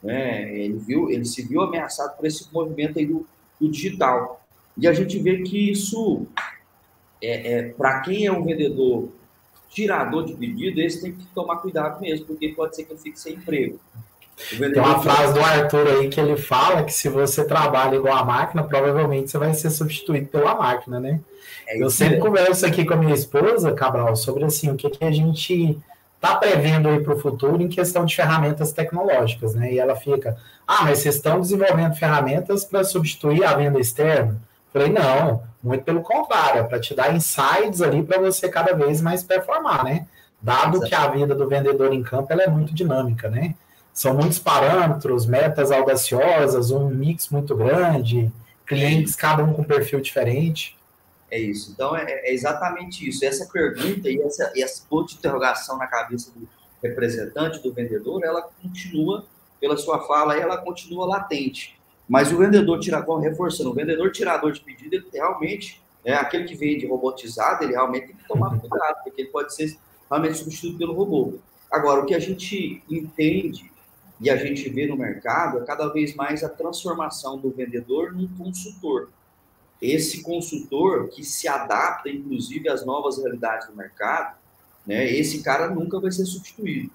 né? Ele viu, ele se viu ameaçado por esse movimento aí do, do digital. E a gente vê que isso, é, é para quem é um vendedor tirador de pedido, esse tem que tomar cuidado mesmo, porque pode ser que eu fique sem emprego. Tem uma frase do Arthur aí que ele fala que se você trabalha igual a máquina, provavelmente você vai ser substituído pela máquina, né? É eu sempre converso aqui com a minha esposa, Cabral, sobre assim, o que, que a gente está prevendo aí para o futuro em questão de ferramentas tecnológicas, né? E ela fica, ah, mas vocês estão desenvolvendo ferramentas para substituir a venda externa? Falei, não, muito pelo contrário, é para te dar insights ali para você cada vez mais performar, né? Dado Exato. que a vida do vendedor em campo ela é muito dinâmica, né? São muitos parâmetros, metas audaciosas, um mix muito grande, clientes cada um com perfil diferente. É isso. Então, é, é exatamente isso. Essa pergunta e essa, e essa ponto de interrogação na cabeça do representante, do vendedor, ela continua, pela sua fala, ela continua latente. Mas o vendedor tirador, reforçando, o vendedor tirador de pedido, ele realmente, é aquele que vende robotizado, ele realmente tem que tomar cuidado, porque ele pode ser realmente substituído pelo robô. Agora, o que a gente entende e a gente vê no mercado é cada vez mais a transformação do vendedor num consultor. Esse consultor que se adapta, inclusive, às novas realidades do mercado, né, esse cara nunca vai ser substituído.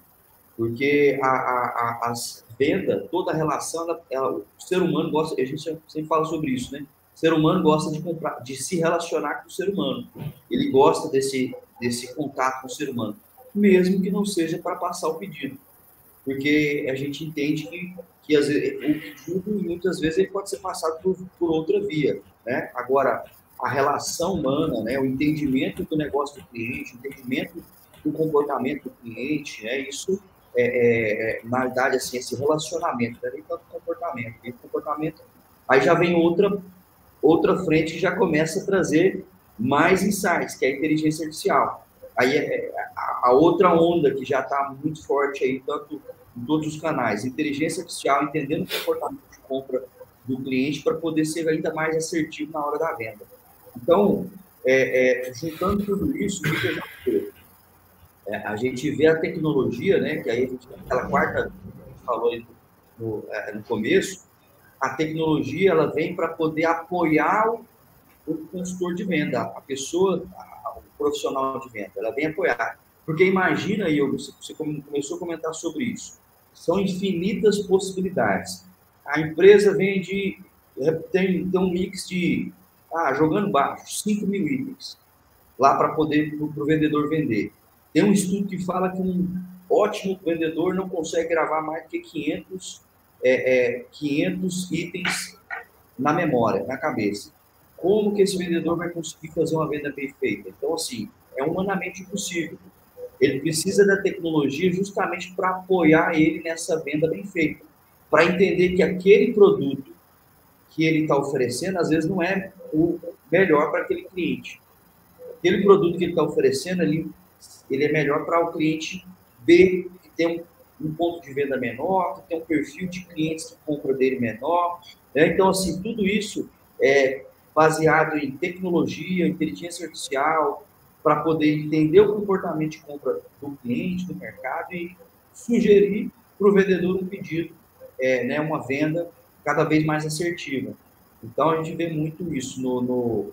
Porque a, a, a, as vendas, toda a relação, ela, ela, o ser humano gosta, a gente sempre fala sobre isso, né? O ser humano gosta de comprar, de se relacionar com o ser humano. Ele gosta desse, desse contato com o ser humano, mesmo que não seja para passar o pedido porque a gente entende que, que às vezes, o muitas vezes, ele pode ser passado por, por outra via. Né? Agora, a relação humana, né? o entendimento do negócio do cliente, o entendimento do comportamento do cliente, né? isso, é, é, é na verdade, assim, esse relacionamento, não é nem tanto comportamento. E comportamento, aí já vem outra, outra frente que já começa a trazer mais insights, que é a inteligência artificial. Aí é, é a, a outra onda que já está muito forte aí, tanto em todos os canais, inteligência artificial, entendendo o comportamento de compra do cliente para poder ser ainda mais assertivo na hora da venda. Então, é, é, juntando tudo isso, o que a gente vê? É, a gente vê a tecnologia, né, que aí aquela quarta a gente falou no, é, no começo, a tecnologia ela vem para poder apoiar o, o consultor de venda, a pessoa, a, o profissional de venda, ela vem apoiar. Porque imagina, aí, você começou a comentar sobre isso, são infinitas possibilidades. A empresa vende, é, tem, tem um mix de, ah, jogando baixo, 5 mil itens, lá para poder, para o vendedor vender. Tem um estudo que fala que um ótimo vendedor não consegue gravar mais que 500, é, é, 500 itens na memória, na cabeça. Como que esse vendedor vai conseguir fazer uma venda bem feita? Então, assim, é humanamente impossível. Ele precisa da tecnologia justamente para apoiar ele nessa venda bem feita, para entender que aquele produto que ele está oferecendo, às vezes, não é o melhor para aquele cliente. Aquele produto que ele está oferecendo, ele, ele é melhor para o cliente B, que tem um, um, ponto de venda menor, que tem um perfil de clientes que compra dele menor. Né? Então, assim, tudo isso é baseado em tecnologia, inteligência artificial, para poder entender o comportamento de compra do cliente, do mercado e sugerir para o vendedor um pedido, é, né, uma venda cada vez mais assertiva. Então, a gente vê muito isso no... no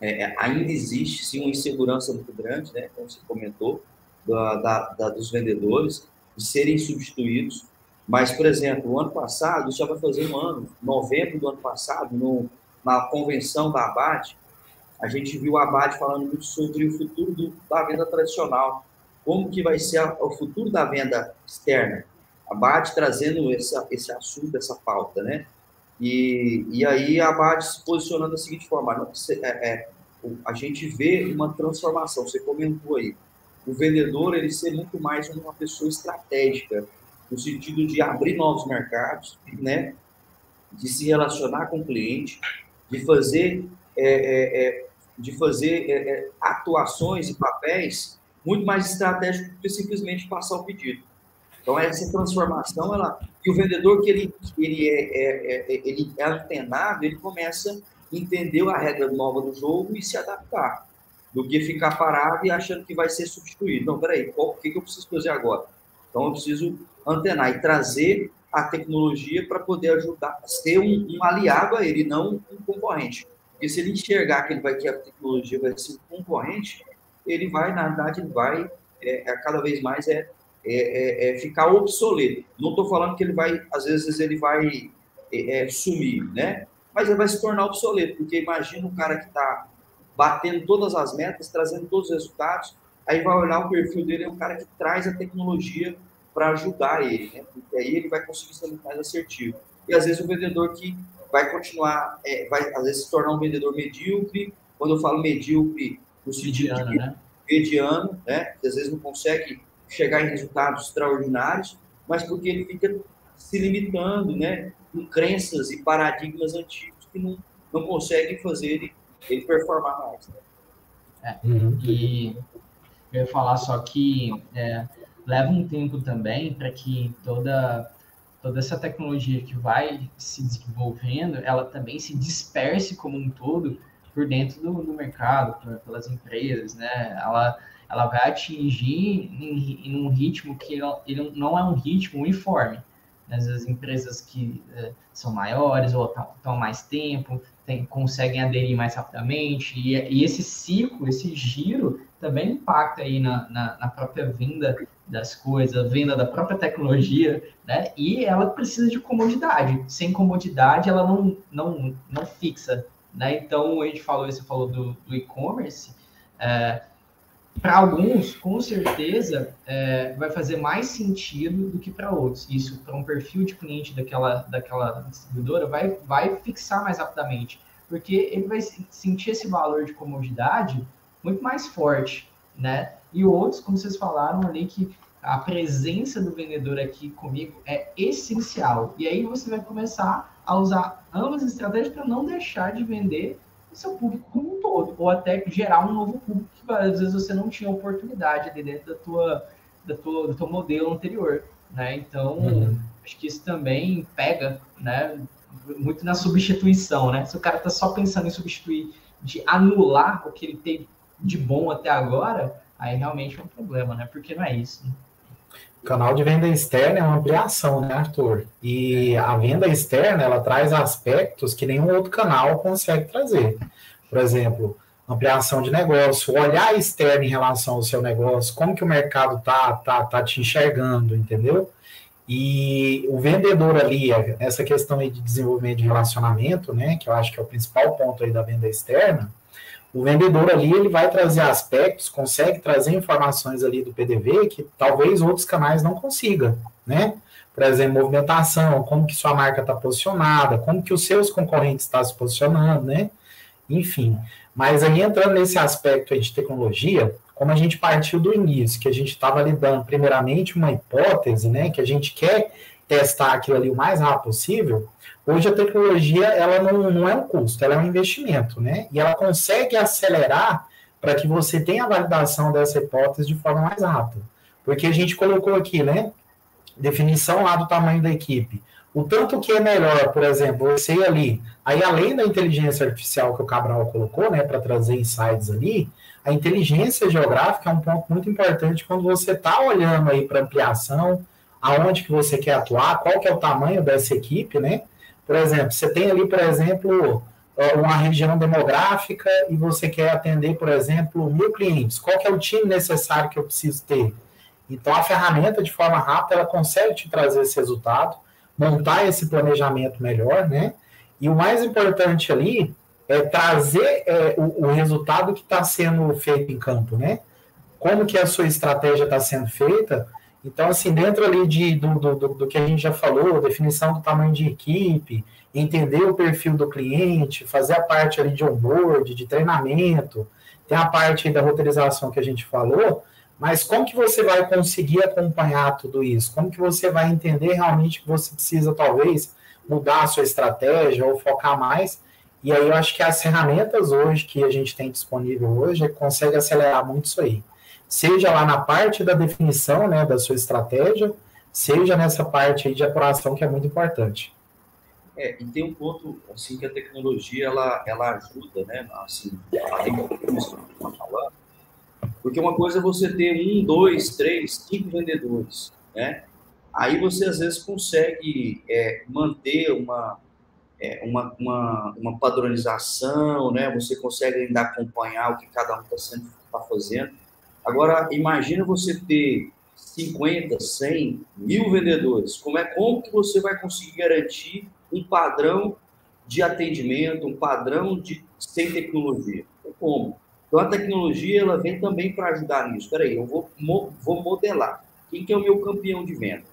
é, é ainda existe, sim, uma insegurança muito grande, né, como você comentou, da, da, da, dos vendedores, de serem substituídos. Mas, por exemplo, o ano passado, isso já vai fazer um ano, novembro do ano passado, no, na convenção da ABAT, a gente viu o Abad falando muito sobre o futuro do, da venda tradicional, como que vai ser a, o futuro da venda externa. Abad trazendo essa, esse assunto, essa pauta, né? E, e aí a Abad se posicionando da seguinte forma, é, é, a gente vê uma transformação, você comentou aí, o vendedor ele ser muito mais uma pessoa estratégica, no sentido de abrir novos mercados, né? de se relacionar com o cliente, de fazer é, é, é de fazer é, é, atuações e papéis muito mais estratégicos do que simplesmente passar o pedido. Então, essa transformação, ela, e o vendedor que ele, ele, é, é, é, ele é antenado, ele começa a entender a regra nova do jogo e se adaptar, do que ficar parado e achando que vai ser substituído. Não, peraí, qual, o que, que eu preciso fazer agora? Então, eu preciso antenar e trazer a tecnologia para poder ajudar, ser um, um aliado a ele, não um concorrente. Porque se ele enxergar que ele vai que a tecnologia vai ser concorrente, ele vai, na verdade, ele vai é, é cada vez mais é, é, é, é ficar obsoleto. Não estou falando que ele vai, às vezes ele vai é, é, sumir, né? Mas ele vai se tornar obsoleto, porque imagina um cara que está batendo todas as metas, trazendo todos os resultados, aí vai olhar o perfil dele, é um cara que traz a tecnologia para ajudar ele, né? Porque aí ele vai conseguir ser mais assertivo. E às vezes o vendedor que vai continuar, é, vai às vezes se tornar um vendedor medíocre. Quando eu falo medíocre, no sentido mediano, de né? mediano, né? Que às vezes não consegue chegar em resultados extraordinários, mas porque ele fica se limitando, né? Com crenças e paradigmas antigos que não, não conseguem fazer ele, ele performar mais. Né? É, uhum. E eu ia falar só que é, leva um tempo também para que toda toda essa tecnologia que vai se desenvolvendo, ela também se disperse como um todo por dentro do, do mercado, por, pelas empresas, né? Ela, ela vai atingir em, em um ritmo que não, ele não é um ritmo uniforme. Né? As empresas que é, são maiores ou estão há mais tempo tem, conseguem aderir mais rapidamente, e, e, esse ciclo, esse giro, também impacta aí na, na, na própria venda das coisas, venda da própria tecnologia, né? E ela precisa de comodidade. Sem comodidade, ela não, não, não fixa, né? Então, a gente falou, você falou do, do e-commerce, é, para alguns, com certeza, é, vai fazer mais sentido do que para outros. Isso, para um perfil de cliente daquela, daquela distribuidora, vai, vai fixar mais rapidamente, porque ele vai sentir esse valor de comodidade muito mais forte, né? E outros, como vocês falaram ali, que a presença do vendedor aqui comigo é essencial. E aí você vai começar a usar ambas as estratégias para não deixar de vender o seu público como um todo, ou até gerar um novo público que às vezes você não tinha oportunidade ali dentro da tua, da tua, do teu modelo anterior, né? Então, uhum. acho que isso também pega, né? Muito na substituição, né? Se o cara está só pensando em substituir, de anular o que ele teve de bom até agora, aí realmente é um problema, né? Porque não é isso. Né? O canal de venda externa é uma ampliação, né, Arthur? E a venda externa, ela traz aspectos que nenhum outro canal consegue trazer. Por exemplo, ampliação de negócio, olhar externo em relação ao seu negócio, como que o mercado tá, tá, tá te enxergando, entendeu? E o vendedor ali, essa questão aí de desenvolvimento de relacionamento, né, que eu acho que é o principal ponto aí da venda externa, o vendedor ali ele vai trazer aspectos, consegue trazer informações ali do PDV que talvez outros canais não consigam, né? Por exemplo, movimentação, como que sua marca está posicionada, como que os seus concorrentes estão tá se posicionando, né? Enfim, mas aí entrando nesse aspecto aí de tecnologia, como a gente partiu do início, que a gente estava lidando primeiramente uma hipótese, né, que a gente quer testar aquilo ali o mais rápido possível, Hoje a tecnologia ela não, não é um custo, ela é um investimento, né? E ela consegue acelerar para que você tenha a validação dessa hipótese de forma mais rápida. Porque a gente colocou aqui, né? Definição lá do tamanho da equipe. O tanto que é melhor, por exemplo, você ali, aí além da inteligência artificial que o Cabral colocou, né, para trazer insights ali, a inteligência geográfica é um ponto muito importante quando você está olhando aí para ampliação, aonde que você quer atuar, qual que é o tamanho dessa equipe, né? Por exemplo, você tem ali, por exemplo, uma região demográfica e você quer atender, por exemplo, mil clientes. Qual que é o time necessário que eu preciso ter? Então, a ferramenta, de forma rápida, ela consegue te trazer esse resultado, montar esse planejamento melhor, né? E o mais importante ali é trazer é, o, o, resultado que está sendo feito em campo, né? Como que a sua estratégia está sendo feita então, assim, dentro ali de, do, do, do, que a gente já falou, definição do tamanho de equipe, entender o perfil do cliente, fazer a parte ali de onboard, de treinamento, tem a parte da roteirização que a gente falou, mas como que você vai conseguir acompanhar tudo isso? Como que você vai entender realmente que você precisa, talvez, mudar a sua estratégia ou focar mais? E aí eu acho que as ferramentas hoje que a gente tem disponível hoje consegue acelerar muito isso aí seja lá na parte da definição né, da sua estratégia, seja nessa parte aí de apuração que é muito importante. É, e tem um ponto assim que a tecnologia ela, ela ajuda, né? Assim, falando, porque uma coisa é você ter um, dois, três, cinco vendedores, né? Aí você às vezes consegue é, manter uma, é, uma, uma, uma padronização, né? Você consegue ainda acompanhar o que cada um está tá fazendo. Agora, imagina você ter 50, 100, mil vendedores. Como é como que você vai conseguir garantir um padrão de atendimento, um padrão de sem tecnologia? Como? Então a tecnologia ela vem também para ajudar nisso. Espera aí, eu vou, vou modelar. Quem que é o meu campeão de venda?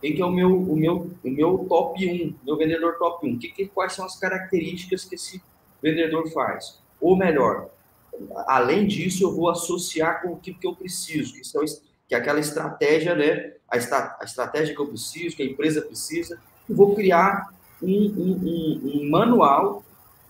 Quem que é o meu, o meu, o meu top 1, meu vendedor top 1? Que, que, quais são as características que esse vendedor faz? Ou melhor, além disso, eu vou associar com o que, que eu preciso, que, são, que é aquela estratégia, né? A, esta, a estratégia que eu preciso, que a empresa precisa, e vou criar um, um, um, um manual,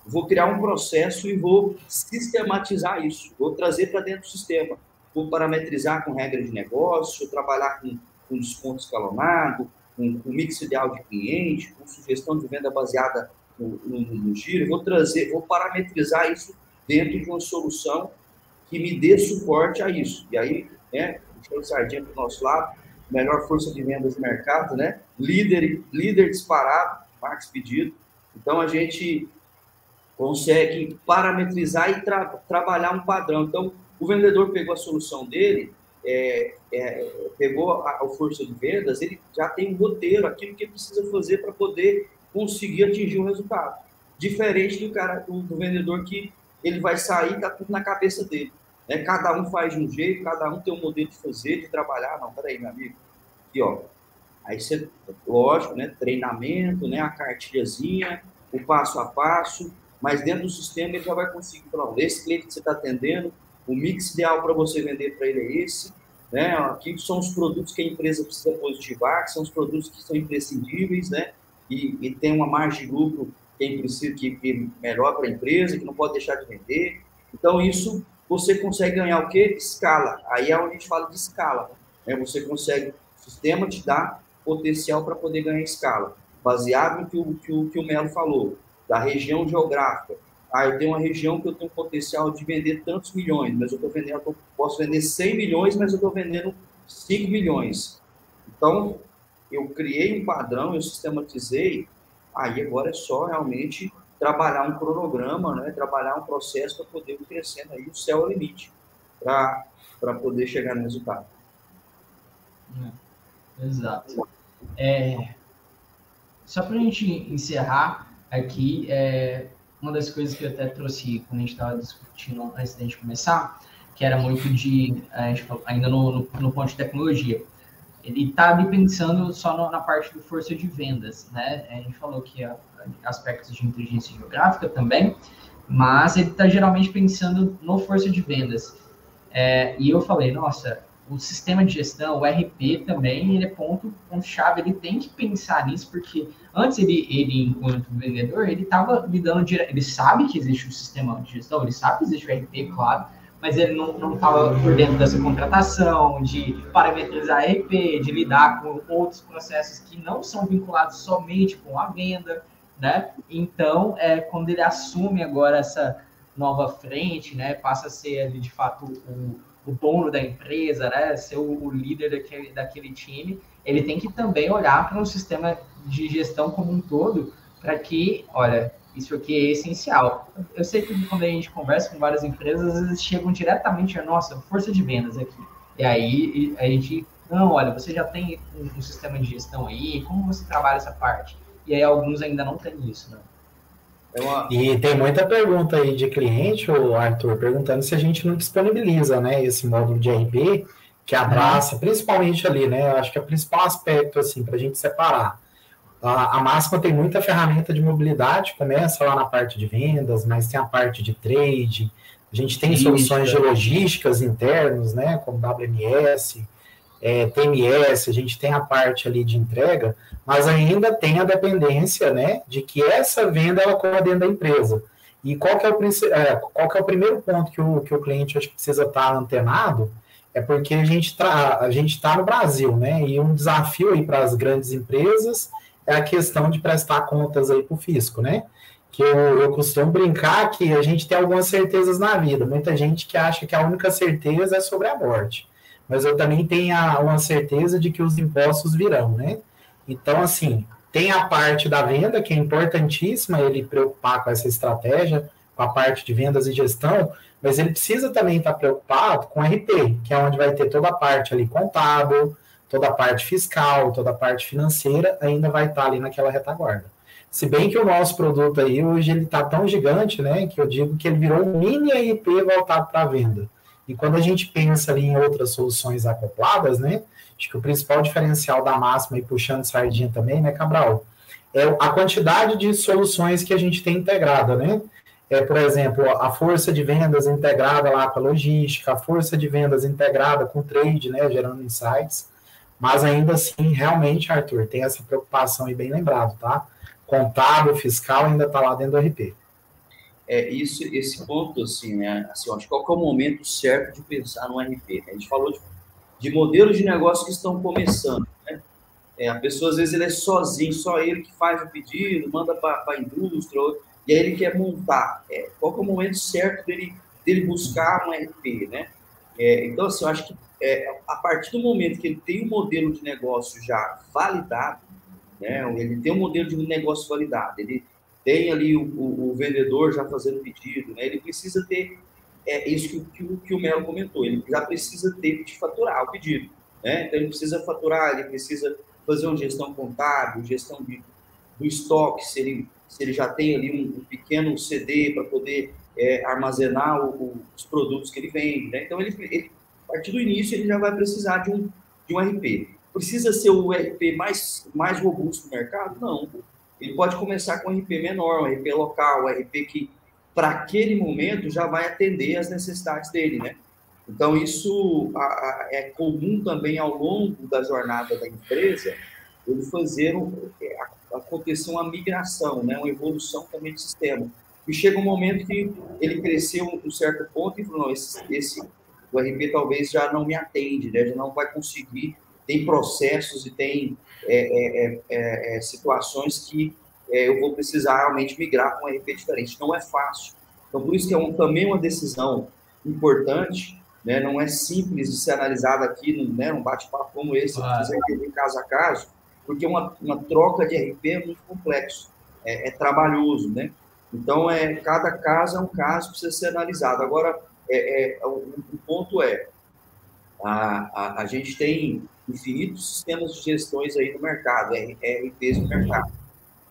vou criar um processo e vou sistematizar isso, vou trazer para dentro do sistema, vou parametrizar com regra de negócio, trabalhar com com desconto escalonado, com, com mix ideal de cliente, com sugestão de venda baseada no, no, no giro. Vou trazer, vou parametrizar isso dentro de uma solução que me dê suporte a isso. E aí, né, o Sardinha do nosso lado, melhor força de vendas do mercado, né? Líder, líder disparado, Max Pedido. Então a gente consegue parametrizar e tra trabalhar um padrão. Então o vendedor pegou a solução dele, é, é, pegou a, a força de vendas, ele já tem um roteiro, aquilo que precisa fazer para poder conseguir atingir o um resultado. Diferente do cara, do, do, vendedor que ele vai sair, tá tudo na cabeça dele. Né? Cada um faz de um jeito, cada um tem um modelo de fazer, de trabalhar. Não, peraí, meu amigo. Aqui, ó. Aí você, lógico, né? Treinamento, né? A cartilhazinha, o passo a passo, mas dentro do sistema ele já vai conseguir falar, esse cliente que você está atendendo, o mix ideal para você vender para ele é esse, né? Aqui são os produtos que a empresa precisa positivar, que são os produtos que são imprescindíveis, né? E, e tem uma margem de lucro que, precisa, que, que é melhor para a empresa, que não pode deixar de vender. Então, isso você consegue ganhar o quê? Escala. Aí é onde a gente fala de escala. Né? Você consegue, o sistema te dá potencial para poder ganhar escala, baseado no que o, que o, que o Melo falou, da região geográfica. Ah, eu tenho uma região que eu tenho potencial de vender tantos milhões, mas eu estou vendendo, eu posso vender 100 milhões, mas eu estou vendendo 5 milhões. Então, eu criei um padrão, eu sistematizei, aí agora é só realmente trabalhar um cronograma, né? trabalhar um processo para poder ir crescendo aí, o céu é o limite, para poder chegar no resultado. É, exato. É, só para a gente encerrar aqui, é, uma das coisas que eu até trouxe quando a gente estava discutindo antes da gente começar, que era muito de, ainda no, no, no, ponto de tecnologia, ele está ali pensando só no, na parte do força de vendas, né? A gente falou que há aspectos de inteligência geográfica também, mas ele está geralmente pensando no força de vendas. É, e eu falei, nossa, o sistema de gestão, o RP também, ele é ponto, ponto chave, ele tem que pensar nisso, porque antes ele, ele enquanto vendedor, ele estava lidando direto, ele sabe que existe o um sistema de gestão, ele sabe que existe o RP, claro, mas ele não estava por dentro dessa contratação, de parametrizar RP, de lidar com outros processos que não são vinculados somente com a venda, né? Então, é, quando ele assume agora essa nova frente, né, passa a ser ali, de fato o o dono da empresa, né, ser o, o líder daquele, daquele time, ele tem que também olhar para um sistema de gestão como um todo, para que, olha, isso aqui é essencial. Eu sei que quando a gente conversa com várias empresas, às vezes chegam diretamente a nossa força de vendas aqui. E aí a gente, não, olha, você já tem um, um sistema de gestão aí, como você trabalha essa parte? E aí alguns ainda não têm isso, né? É uma... E tem muita pergunta aí de cliente, o Arthur, perguntando se a gente não disponibiliza, né, esse módulo de RP que abraça, é. principalmente ali, né, eu acho que é o principal aspecto, assim, para a gente separar. A, a Máxima tem muita ferramenta de mobilidade, começa lá na parte de vendas, mas tem a parte de trade, a gente tem soluções de logísticas internos, né, como WMS, é, TMS, a gente tem a parte ali de entrega, mas ainda tem a dependência, né, de que essa venda ela corra dentro da empresa. E qual que é o, é, qual que é o primeiro ponto que o, que o cliente acho que precisa estar antenado? É porque a gente tá, a gente está no Brasil, né? E um desafio aí para as grandes empresas é a questão de prestar contas aí para o fisco, né? Que eu, eu costumo brincar que a gente tem algumas certezas na vida. Muita gente que acha que a única certeza é sobre a morte mas eu também tenho a, uma certeza de que os impostos virão, né? Então, assim, tem a parte da venda, que é importantíssima ele preocupar com essa estratégia, com a parte de vendas e gestão, mas ele precisa também estar preocupado com RP, que é onde vai ter toda a parte ali contábil, toda a parte fiscal, toda a parte financeira, ainda vai estar ali naquela retaguarda. Se bem que o nosso produto aí hoje ele está tão gigante, né, que eu digo que ele virou um mini RP voltado para a venda. E quando a gente pensa ali em outras soluções acopladas, né, acho que o principal diferencial da máxima e puxando sardinha também, né, Cabral, é a quantidade de soluções que a gente tem integrada, né? É, por exemplo, a força de vendas integrada lá com a logística, a força de vendas integrada com o trade, né, gerando insights. Mas ainda assim, realmente, Arthur, tem essa preocupação aí bem lembrado, tá? Contábil, fiscal ainda está lá dentro do RP. É, isso, esse ponto, assim, né? Assim, acho que qual é o momento certo de pensar no RP? Né? A gente falou de, de modelos de negócio que estão começando, né? É, a pessoa, às vezes, ele é sozinho, só ele que faz o pedido, manda para a indústria, e aí ele quer montar. É, qual que é o momento certo dele, dele buscar um RP, né? É, então, assim, eu acho que é, a partir do momento que ele tem um modelo de negócio já validado, né, ele tem um modelo de negócio validado, ele tem ali o, o, o vendedor já fazendo pedido, né, ele precisa ter é, isso que, que, que o Melo comentou, ele já precisa ter de faturar o pedido. Né? Então, ele precisa faturar, ele precisa fazer uma gestão contábil, gestão de, do estoque, se ele, se ele já tem ali um, um pequeno CD para poder é, armazenar o, o, os produtos que ele vende. Né? Então, ele, ele a partir do início ele já vai precisar de um, de um RP. Precisa ser o RP mais, mais robusto do mercado? Não. Ele pode começar com um RP menor, um RP local, um RP que, para aquele momento, já vai atender as necessidades dele, né? Então, isso a, a, é comum também ao longo da jornada da empresa, ele fazer um, é, acontecer uma migração, né? uma evolução também de sistema. E chega um momento que ele cresceu um certo ponto e falou, não, esse, esse o RP talvez já não me atende, né? já não vai conseguir. Tem processos e tem é, é, é, é, é situações que é, eu vou precisar realmente migrar para um RP diferente. Não é fácil. Então, por isso que é um, também uma decisão importante, né? não é simples de ser analisada aqui num, né, num bate-papo como esse, precisa entender caso a caso, porque uma, uma troca de RP é muito complexo, é, trabalhoso, né? Então, é, cada caso é um caso, precisa ser analisado. Agora, é, é, o, o, ponto é, a, a, a, gente tem infinitos sistemas de gestões aí no mercado, RPs no mercado.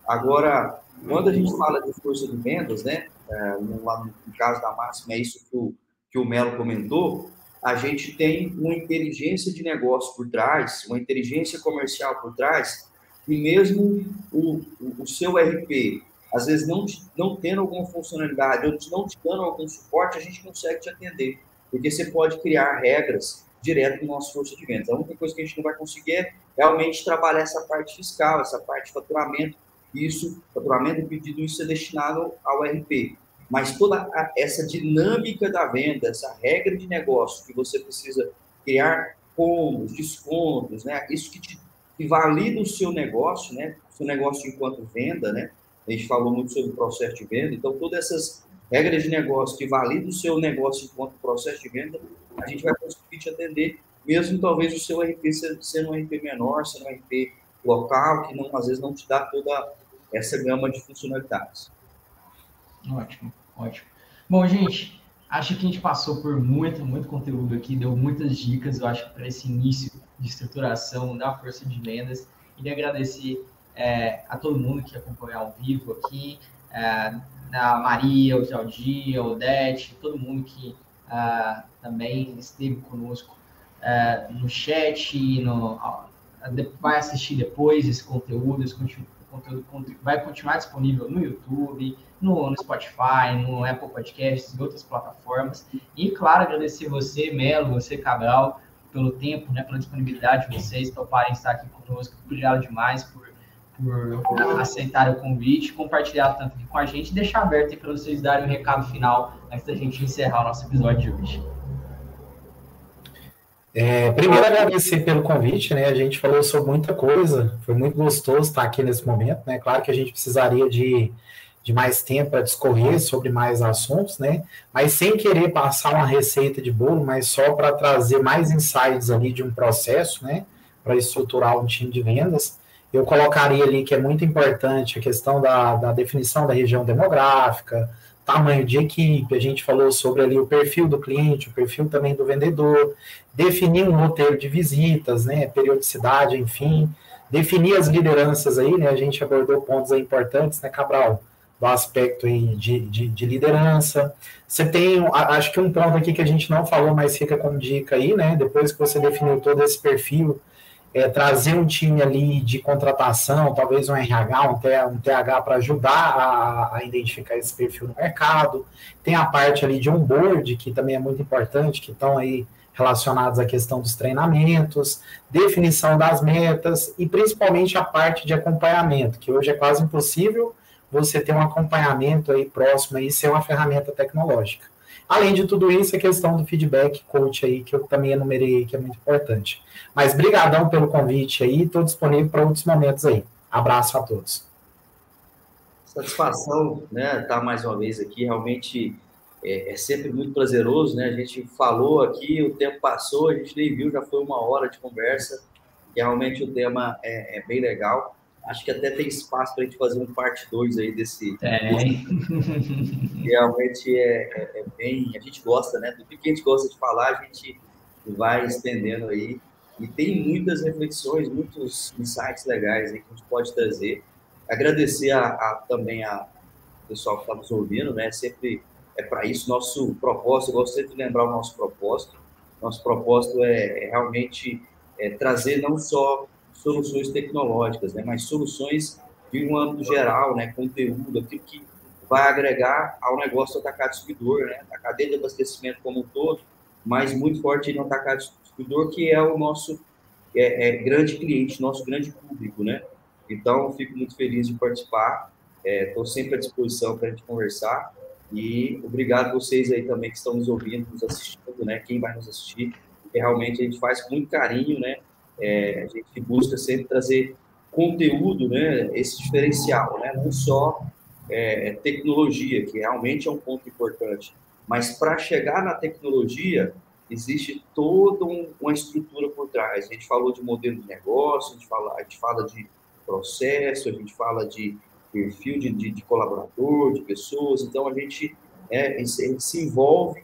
Agora, quando a gente fala de força de vendas, né, é, no, no, caso da máxima, é isso que o, que o Melo comentou, a gente tem uma inteligência de negócio por trás, uma inteligência comercial por trás, e mesmo o, o, o seu RP às vezes não, não tendo alguma funcionalidade ou não te dando algum suporte, a gente consegue te atender. Porque você pode criar regras direto no nosso força de vendas. A única coisa que a gente não vai conseguir é realmente trabalhar essa parte fiscal, essa parte de faturamento. Isso, faturamento pedido, isso é destinado ao RP. Mas toda a, essa dinâmica da venda, essa regra de negócio que você precisa criar combos, descontos, né? Isso que, te, que valida o seu negócio, né? O seu negócio enquanto venda, né? A gente falou muito sobre o processo de venda, então todas essas regras de negócio que validam o seu negócio enquanto processo de venda, a gente vai conseguir te atender, mesmo talvez o seu RP sendo um RP menor, sendo um RP local, que não, às vezes não te dá toda essa gama de funcionalidades. Ótimo, ótimo. Bom, gente, acho que a gente passou por muito, muito conteúdo aqui, deu muitas dicas, eu acho, para esse início de estruturação da força de vendas. Queria agradecer é, a todo mundo que acompanhou ao vivo aqui, é, a Maria, o Jaldi, o Odete, todo mundo que é, também esteve conosco é, no chat, no, vai assistir depois esse conteúdo, esse conteúdo, conteúdo vai continuar disponível no YouTube, no, no, Spotify, no Apple Podcasts e outras plataformas. E, claro, agradecer você, Melo, você, Cabral, pelo tempo, né, pela disponibilidade de vocês, toparem estar aqui conosco. Obrigado demais por por aceitar o convite, compartilhar tanto com a gente e deixar aberto para vocês darem um recado final antes da gente encerrar o nosso episódio de hoje. É, primeiro agradecer pelo convite, né? A gente falou sobre muita coisa, foi muito gostoso estar aqui nesse momento, né? Claro que a gente precisaria de, de mais tempo para discorrer sobre mais assuntos, né? Mas sem querer passar uma receita de bolo, mas só para trazer mais insights ali de um processo, né? Para estruturar um time de vendas. Eu colocaria ali que é muito importante a questão da, da definição da região demográfica, tamanho de equipe, a gente falou sobre ali o perfil do cliente, o perfil também do vendedor, definir um roteiro de visitas, né, periodicidade, enfim, definir as lideranças aí, né, a gente abordou pontos importantes, né, Cabral, do aspecto aí de, de, de, liderança. Você tem, acho que um ponto aqui que a gente não falou, mas fica como dica aí, né, depois que você definiu todo esse perfil, é, trazer um time ali de contratação, talvez um RH, um, TH, um TH para ajudar a, a, identificar esse perfil no mercado. Tem a parte ali de onboard, que também é muito importante, que estão aí relacionados à questão dos treinamentos, definição das metas e principalmente a parte de acompanhamento, que hoje é quase impossível você ter um acompanhamento aí próximo e ser uma ferramenta tecnológica. Além de tudo isso, a questão do feedback coach aí, que eu também enumerei que é muito importante. Mas brigadão pelo convite aí, estou disponível para outros momentos aí. Abraço a todos. Satisfação, né, estar tá mais uma vez aqui, realmente é, é, sempre muito prazeroso, né, a gente falou aqui, o tempo passou, a gente nem viu, já foi uma hora de conversa, e realmente o tema é, é bem legal, acho que até tem espaço para a gente fazer um parte 2 aí desse. Tem. Realmente é, é, é, bem. A gente gosta, né? Do que a gente gosta de falar, a gente vai estendendo aí. E tem muitas reflexões, muitos insights legais aí que a gente pode trazer. Agradecer a, a também a pessoal que está nos ouvindo, né? Sempre é para isso nosso propósito. Eu gosto sempre de lembrar o nosso propósito. Nosso propósito é, é realmente é, trazer não só soluções tecnológicas, né, mas soluções de um âmbito geral, né, conteúdo, aquilo que vai agregar ao negócio do atacado distribuidor, né, a cadeia de abastecimento como um todo, mas muito forte no atacado distribuidor, que é o nosso é, é, grande cliente, nosso grande público, né? Então, fico muito feliz de participar, estou é, sempre à disposição para a gente conversar e obrigado a vocês aí também que estão nos ouvindo, nos assistindo, né? Quem vai nos assistir, porque realmente a gente faz com muito carinho, né? É, a gente busca sempre trazer conteúdo, né, esse diferencial, né, não só é, tecnologia, que realmente é um ponto importante, mas para chegar na tecnologia, existe toda um, uma estrutura por trás. A gente falou de modelo de negócio, a gente fala, a gente fala de processo, a gente fala de perfil de, de, de colaborador, de pessoas, então a gente, é, a gente se envolve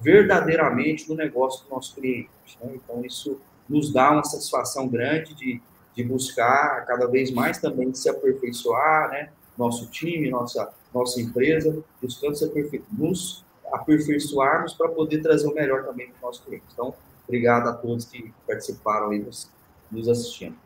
verdadeiramente no negócio do nosso cliente. Né? Então, isso nos dá uma satisfação grande de, de buscar cada vez mais também se aperfeiçoar, né? Nosso time, nossa, nossa empresa, buscando se aperfei nos aperfeiçoarmos para poder trazer o melhor também para o nosso cliente. Então, obrigado a todos que participaram aí nos, nos assistindo.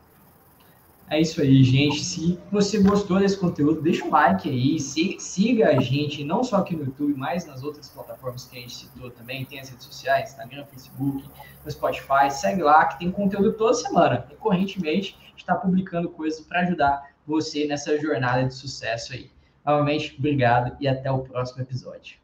É isso aí, gente. Se você gostou desse conteúdo, deixa um like aí, siga a gente, não só aqui no YouTube, mas nas outras plataformas que a gente citou também. Tem as redes sociais, Instagram, Facebook, no Spotify. Segue lá, que tem conteúdo toda semana. Recorrentemente, está publicando coisas para ajudar você nessa jornada de sucesso aí. Novamente, obrigado e até o próximo episódio.